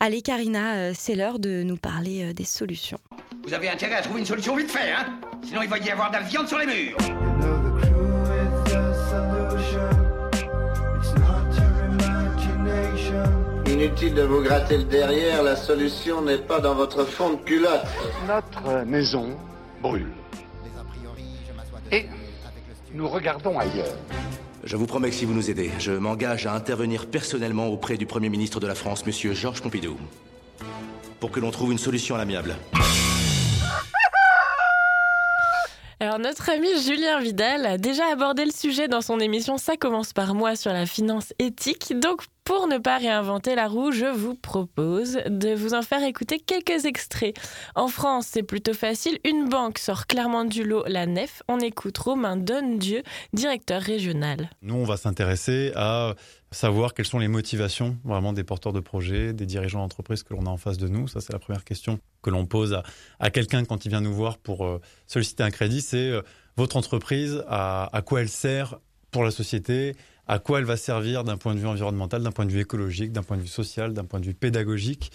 Allez, Karina, euh, c'est l'heure de nous parler euh, des solutions. Vous avez intérêt à trouver une solution vite fait, hein Sinon il va y avoir de la viande sur les murs. Inutile de vous gratter le derrière, la solution n'est pas dans votre fond de culotte. Notre maison brûle. Et nous regardons ailleurs. Je vous promets que si vous nous aidez, je m'engage à intervenir personnellement auprès du Premier ministre de la France, Monsieur Georges Pompidou, pour que l'on trouve une solution à l'amiable. Alors notre ami Julien Vidal a déjà abordé le sujet dans son émission Ça commence par moi sur la finance éthique. Donc pour ne pas réinventer la roue, je vous propose de vous en faire écouter quelques extraits. En France, c'est plutôt facile. Une banque sort clairement du lot la nef. On écoute Romain Donne-Dieu, directeur régional. Nous, on va s'intéresser à savoir quelles sont les motivations vraiment des porteurs de projets, des dirigeants d'entreprise que l'on a en face de nous. Ça, c'est la première question que l'on pose à, quelqu'un quand il vient nous voir pour euh, solliciter un crédit. C'est euh, votre entreprise, à quoi elle sert pour la société, à quoi elle va servir d'un point de vue environnemental, d'un point de vue écologique, d'un point de vue social, d'un point de vue pédagogique.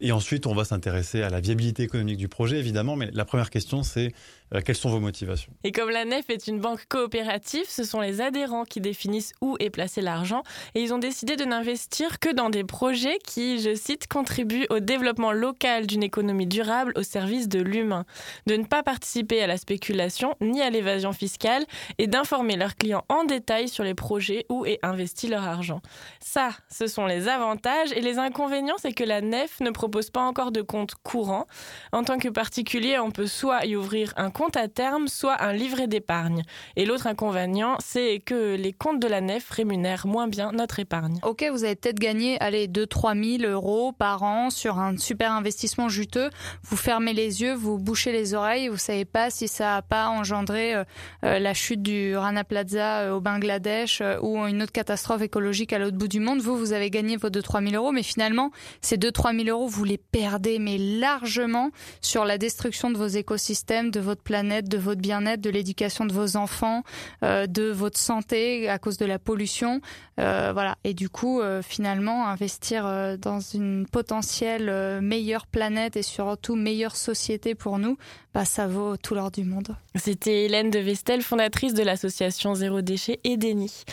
Et ensuite, on va s'intéresser à la viabilité économique du projet, évidemment. Mais la première question, c'est euh, quelles sont vos motivations? Et comme la NEF est une banque coopérative, ce sont les adhérents qui définissent où est placé l'argent. Et ils ont décidé de n'investir que dans des projets qui, je cite, contribuent au développement local d'une économie durable au service de l'humain. De ne pas participer à la spéculation ni à l'évasion fiscale et d'informer leurs clients en détail sur les projets où est investi leur argent. Ça, ce sont les avantages. Et les inconvénients, c'est que la NEF ne propose pas encore de compte courant. En tant que particulier, on peut soit y ouvrir un compte à terme, soit un livret d'épargne. Et l'autre inconvénient, c'est que les comptes de la nef rémunèrent moins bien notre épargne. Ok, vous avez peut-être gagné allez, 2-3 000 euros par an sur un super investissement juteux. Vous fermez les yeux, vous bouchez les oreilles, vous savez pas si ça n'a pas engendré euh, euh, la chute du Rana Plaza euh, au Bangladesh ou une autre catastrophe écologique à l'autre bout du monde. Vous, vous avez gagné vos 2-3 000 euros, mais finalement, ces 2-3 000 euros, vous les perdez, mais largement sur la destruction de vos écosystèmes, de votre planète, de votre bien-être, de l'éducation de vos enfants, euh, de votre santé à cause de la pollution. Euh, voilà. Et du coup, euh, finalement, investir dans une potentielle meilleure planète et surtout meilleure société pour nous, bah, ça vaut tout l'or du monde. C'était Hélène de Vestel, fondatrice de l'association Zéro Déchet et Déni.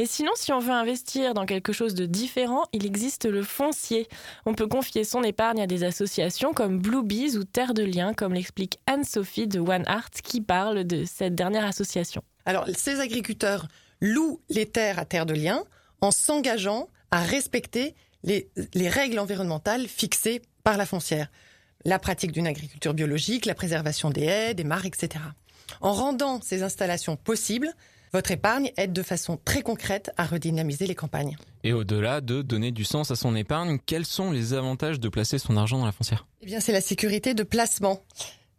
Et sinon, si on veut investir dans quelque chose de différent, il existe le foncier. On peut confier son épargne à des associations comme Blue Bees ou Terre de Liens, comme l'explique Anne-Sophie de One Art, qui parle de cette dernière association. Alors, ces agriculteurs louent les terres à Terre de Liens en s'engageant à respecter les, les règles environnementales fixées par la foncière. La pratique d'une agriculture biologique, la préservation des haies, des mares, etc. En rendant ces installations possibles, votre épargne aide de façon très concrète à redynamiser les campagnes. Et au-delà de donner du sens à son épargne, quels sont les avantages de placer son argent dans la foncière? Eh bien, c'est la sécurité de placement.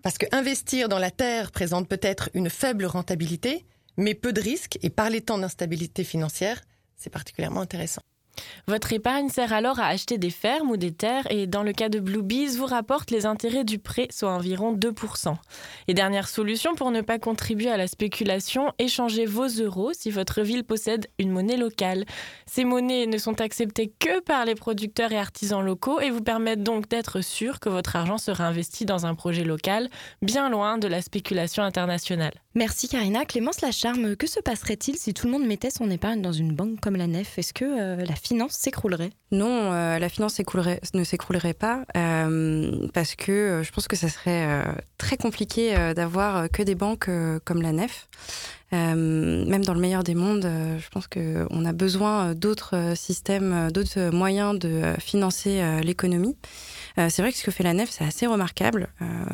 Parce que investir dans la terre présente peut-être une faible rentabilité, mais peu de risques, et par les temps d'instabilité financière, c'est particulièrement intéressant. Votre épargne sert alors à acheter des fermes ou des terres et dans le cas de Blue Bees, vous rapporte les intérêts du prêt, soit environ 2%. Et dernière solution pour ne pas contribuer à la spéculation, échangez vos euros si votre ville possède une monnaie locale. Ces monnaies ne sont acceptées que par les producteurs et artisans locaux et vous permettent donc d'être sûr que votre argent sera investi dans un projet local, bien loin de la spéculation internationale. Merci Karina. Clémence Lacharme, que se passerait-il si tout le monde mettait son épargne dans une banque comme la Nef? Euh, finance s'écroulerait Non, euh, la finance ne s'écroulerait pas euh, parce que euh, je pense que ça serait très compliqué d'avoir que des banques comme la NEF. Même dans le meilleur des mondes, je pense qu'on a besoin d'autres systèmes, d'autres moyens de financer l'économie. C'est vrai que ce que fait la NEF, c'est assez remarquable.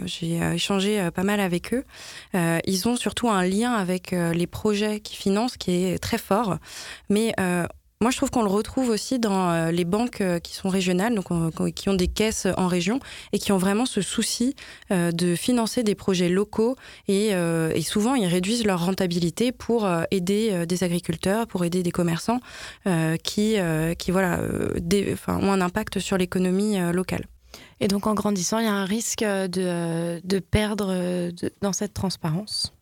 J'ai échangé pas mal avec eux. Ils ont surtout un lien avec les projets qu'ils financent qui est très fort. Mais moi, je trouve qu'on le retrouve aussi dans euh, les banques euh, qui sont régionales, donc on- qui ont des caisses en région et qui ont vraiment ce souci euh, de financer des projets locaux et, euh, souvent ils réduisent leur rentabilité pour euh, aider euh, des agriculteurs, pour aider des commerçants euh, qui, euh, voilà, euh, ont un impact sur l'économie euh, locale. Et donc en grandissant, il y a un risque de, perdre euh, dans cette transparence?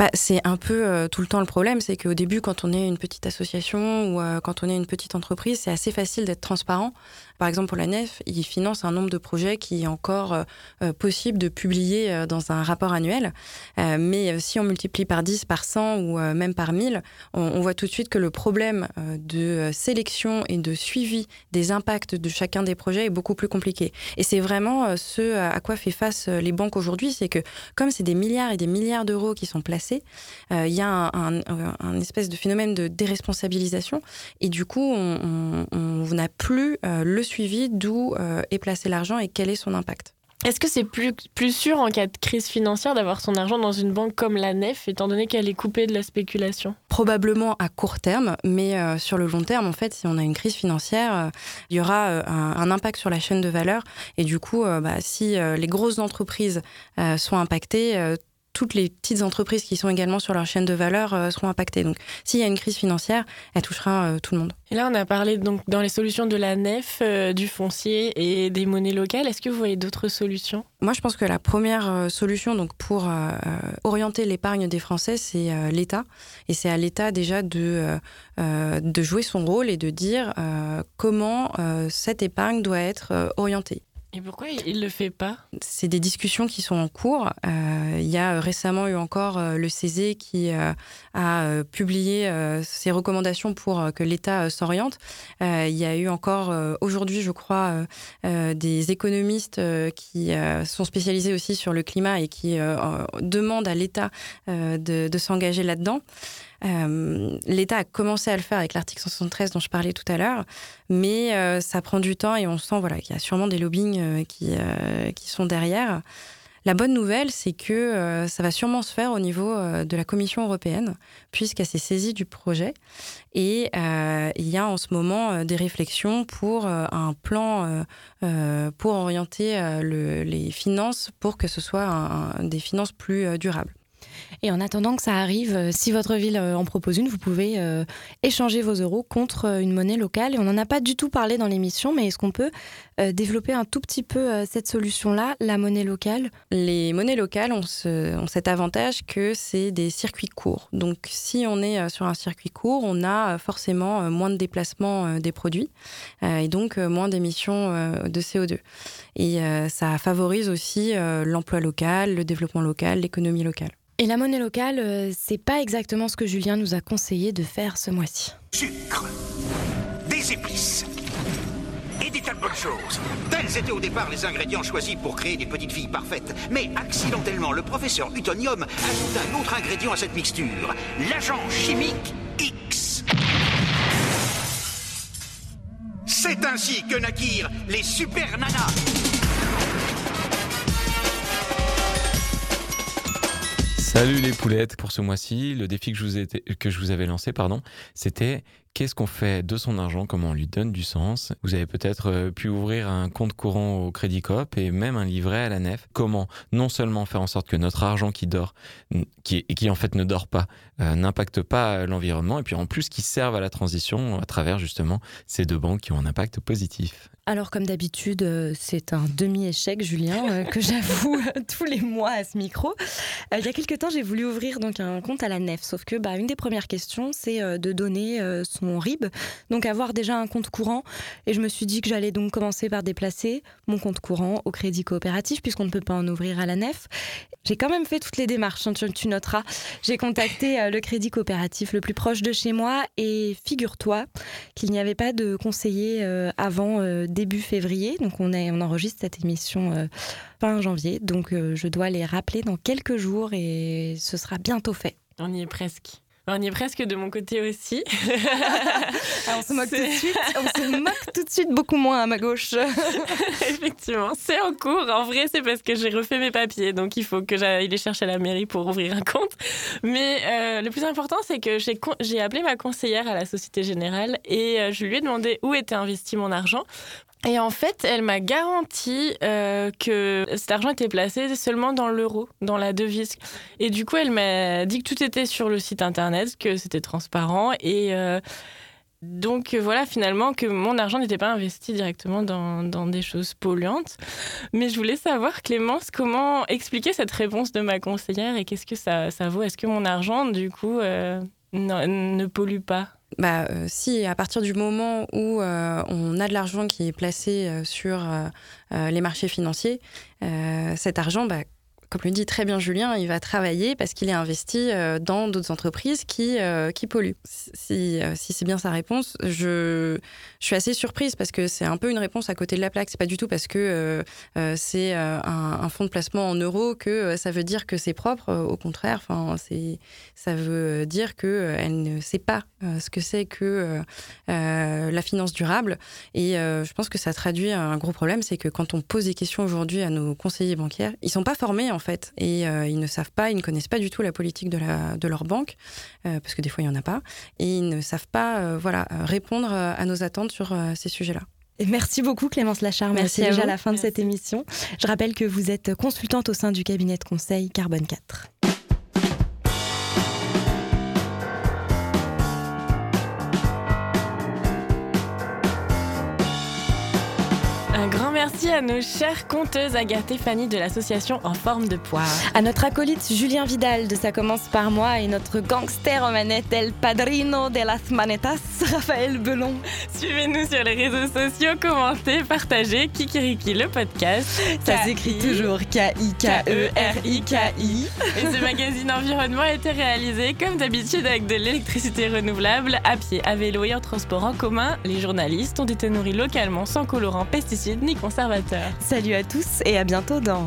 Bah, c'est un peu euh, tout le temps le problème, c'est qu'au début, quand on est une petite association ou euh, quand on est une petite entreprise, c'est assez facile d'être transparent. Par exemple, pour la NEF, ils financent un nombre de projets qui est encore euh, euh, possible de publier euh, dans un rapport annuel. Mais si on multiplie par 10, par 100 ou même par 1000, on, voit tout de suite que le problème de sélection et de suivi des impacts de chacun des projets est beaucoup plus compliqué. Et c'est vraiment ce à quoi fait face les banques aujourd'hui, c'est que comme c'est des milliards et des milliards d'euros qui sont placés, il y a un, un- espèce de phénomène de déresponsabilisation et du coup, on n'a plus le suivi d'où euh, est placé l'argent et quel est son impact. Est-ce que c'est plus, plus sûr en cas de crise financière d'avoir son argent dans une banque comme la NEF, étant donné qu'elle est coupée de la spéculation? Probablement à court terme, mais euh, sur le long terme, en fait, si on a une crise financière, euh, il y aura euh, un, un impact sur la chaîne de valeur. Et du coup, bah, si les grosses entreprises sont impactées, toutes les petites entreprises qui sont également sur leur chaîne de valeur euh, seront impactées. Donc, s'il y a une crise financière, elle touchera euh, tout le monde. Et là, on a parlé donc dans les solutions de la NEF, euh, du foncier et des monnaies locales. Est-ce que vous voyez d'autres solutions? Moi, je pense que la première solution donc pour orienter l'épargne des Français, c'est l'État. Et c'est à l'État déjà de, de jouer son rôle et de dire comment cette épargne doit être orientée. Et pourquoi il ne le fait pas? C'est des discussions qui sont en cours. Euh, il y a récemment eu encore euh, le CESE qui euh, a euh, publié euh, ses recommandations pour euh, que l'État euh, s'oriente. Il y a eu encore aujourd'hui, je crois, des économistes qui sont spécialisés aussi sur le climat et qui demandent à l'État de, s'engager là-dedans. L'État a commencé à le faire avec l'article 173 dont je parlais tout à l'heure, mais ça prend du temps et on sent voilà, qu'il y a sûrement des lobbying qui sont derrière. La bonne nouvelle, c'est que euh, ça va sûrement se faire au niveau euh, de la Commission européenne, puisqu'elle s'est saisie du projet. Et euh, il y a en ce moment des réflexions pour un plan pour orienter le- les finances pour que ce soit des finances plus durables. Et en attendant que ça arrive, euh, si votre ville euh, en propose une, vous pouvez euh, échanger vos euros contre une monnaie locale. Et on n'en a pas du tout parlé dans l'émission, mais est-ce qu'on peut développer un tout petit peu cette solution-là, la monnaie locale? Les monnaies locales ont, ont cet avantage que c'est des circuits courts. Donc si on est sur un circuit court, on a forcément moins de déplacement des produits et donc moins d'émissions de CO2. Et ça favorise aussi l'emploi local, le développement local, l'économie locale. Et la monnaie locale, euh, c'est pas exactement ce que Julien nous a conseillé de faire ce mois-ci. Sucre, des épices et des tas de bonnes choses. Tels étaient au départ les ingrédients choisis pour créer des petites filles parfaites. Mais accidentellement, le professeur Utonium ajoute un autre ingrédient à cette mixture, l'agent chimique X. C'est ainsi que naquirent les super nanas. Salut les poulettes. Pour ce mois-ci, le défi que je vous, avais lancé, pardon, c'était qu'est-ce qu'on fait de son argent, comment on lui donne du sens? Vous avez peut-être euh, pu ouvrir un compte courant au Crédit Coop et même un livret à la nef. Comment non seulement faire en sorte que notre argent qui dort, qui, et qui en fait ne dort pas, euh, n'impacte pas l'environnement, et puis en plus qui serve à la transition à travers justement ces deux banques qui ont un impact positif? Alors, comme d'habitude, euh, c'est un demi-échec, Julien, euh, que j'avoue euh, tous les mois à ce micro. Euh, il y a quelques temps, j'ai voulu ouvrir donc un compte à la nef, sauf que bah, une des premières questions, c'est euh, de donner euh, son RIB, donc avoir déjà un compte courant. Et je me suis dit que j'allais donc commencer par déplacer mon compte courant au crédit coopératif, puisqu'on ne peut pas en ouvrir à la nef. J'ai quand même fait toutes les démarches, hein, tu, noteras. J'ai contacté euh, le crédit coopératif le plus proche de chez moi et figure-toi qu'il n'y avait pas de conseiller euh, avant euh, début février. Donc on, on enregistre cette émission fin janvier. Donc je dois les rappeler dans quelques jours et ce sera bientôt fait. On y est presque. On y est presque de mon côté aussi. Ah, on se moque tout de suite. On se moque tout de suite beaucoup moins à ma gauche. Effectivement, c'est en cours. En vrai, c'est parce que j'ai refait mes papiers, donc il faut que j'aille les chercher à la mairie pour ouvrir un compte. Mais euh, le plus important, c'est que j'ai appelé ma conseillère à la Société Générale et euh, je lui ai demandé où était investi mon argent. Et en fait, elle m'a garanti euh, que cet argent était placé seulement dans l'euro, dans la devise. Et du coup, elle m'a dit que tout était sur le site internet, que c'était transparent et euh, donc euh, voilà, finalement, que mon argent n'était pas investi directement dans, des choses polluantes. Mais je voulais savoir, Clémence, comment expliquer cette réponse de ma conseillère et qu'est-ce que ça, vaut? Est-ce que mon argent, du coup, ne pollue pas? Bah, euh, si à partir du moment où euh, on a de l'argent qui est placé euh, sur euh, euh, les marchés financiers, euh, cet argent, bah, comme le dit très bien Julien, il va travailler parce qu'il est investi euh, dans d'autres entreprises qui, euh, qui polluent. Si, euh, si c'est bien sa réponse, je, suis assez surprise parce que c'est un peu une réponse à côté de la plaque. C'est pas du tout parce que c'est un, fonds de placement en euros que ça veut dire que c'est propre. Au contraire, ça veut dire que euh, elle ne sait pas ce que c'est que la finance durable. Et je pense que ça traduit un gros problème, c'est que quand on pose des questions aujourd'hui à nos conseillers bancaires, ils sont pas formés en fait, et euh, ils ne savent pas, ils ne connaissent pas du tout la politique de, la, de leur banque, euh, parce que des fois il y en a pas, et ils ne savent pas, euh, voilà, répondre à nos attentes sur euh, ces sujets-là. Et merci beaucoup Clémence Lachar. Merci Merci, à déjà vous. à la fin de cette émission. Je rappelle que vous êtes consultante au sein du cabinet de conseil Carbone 4. Un grand merci à nos chères conteuses Agathe et Fanny de l'association En Forme de Poire. À notre acolyte Julien Vidal de Ça commence par moi et notre gangster aux manettes El Padrino de las Manetas, Raphaël Belon. Suivez-nous sur les réseaux sociaux, commentez, partagez Kikiriki le podcast. Ça s'écrit toujours K-I-K-E-R-I-K-I. Et ce magazine environnement a été réalisé comme d'habitude avec de l'électricité renouvelable, à pied, à vélo et en transport en commun. Les journalistes ont été nourris localement sans colorants, pesticides ni conservateurs. Salut à tous et à bientôt dans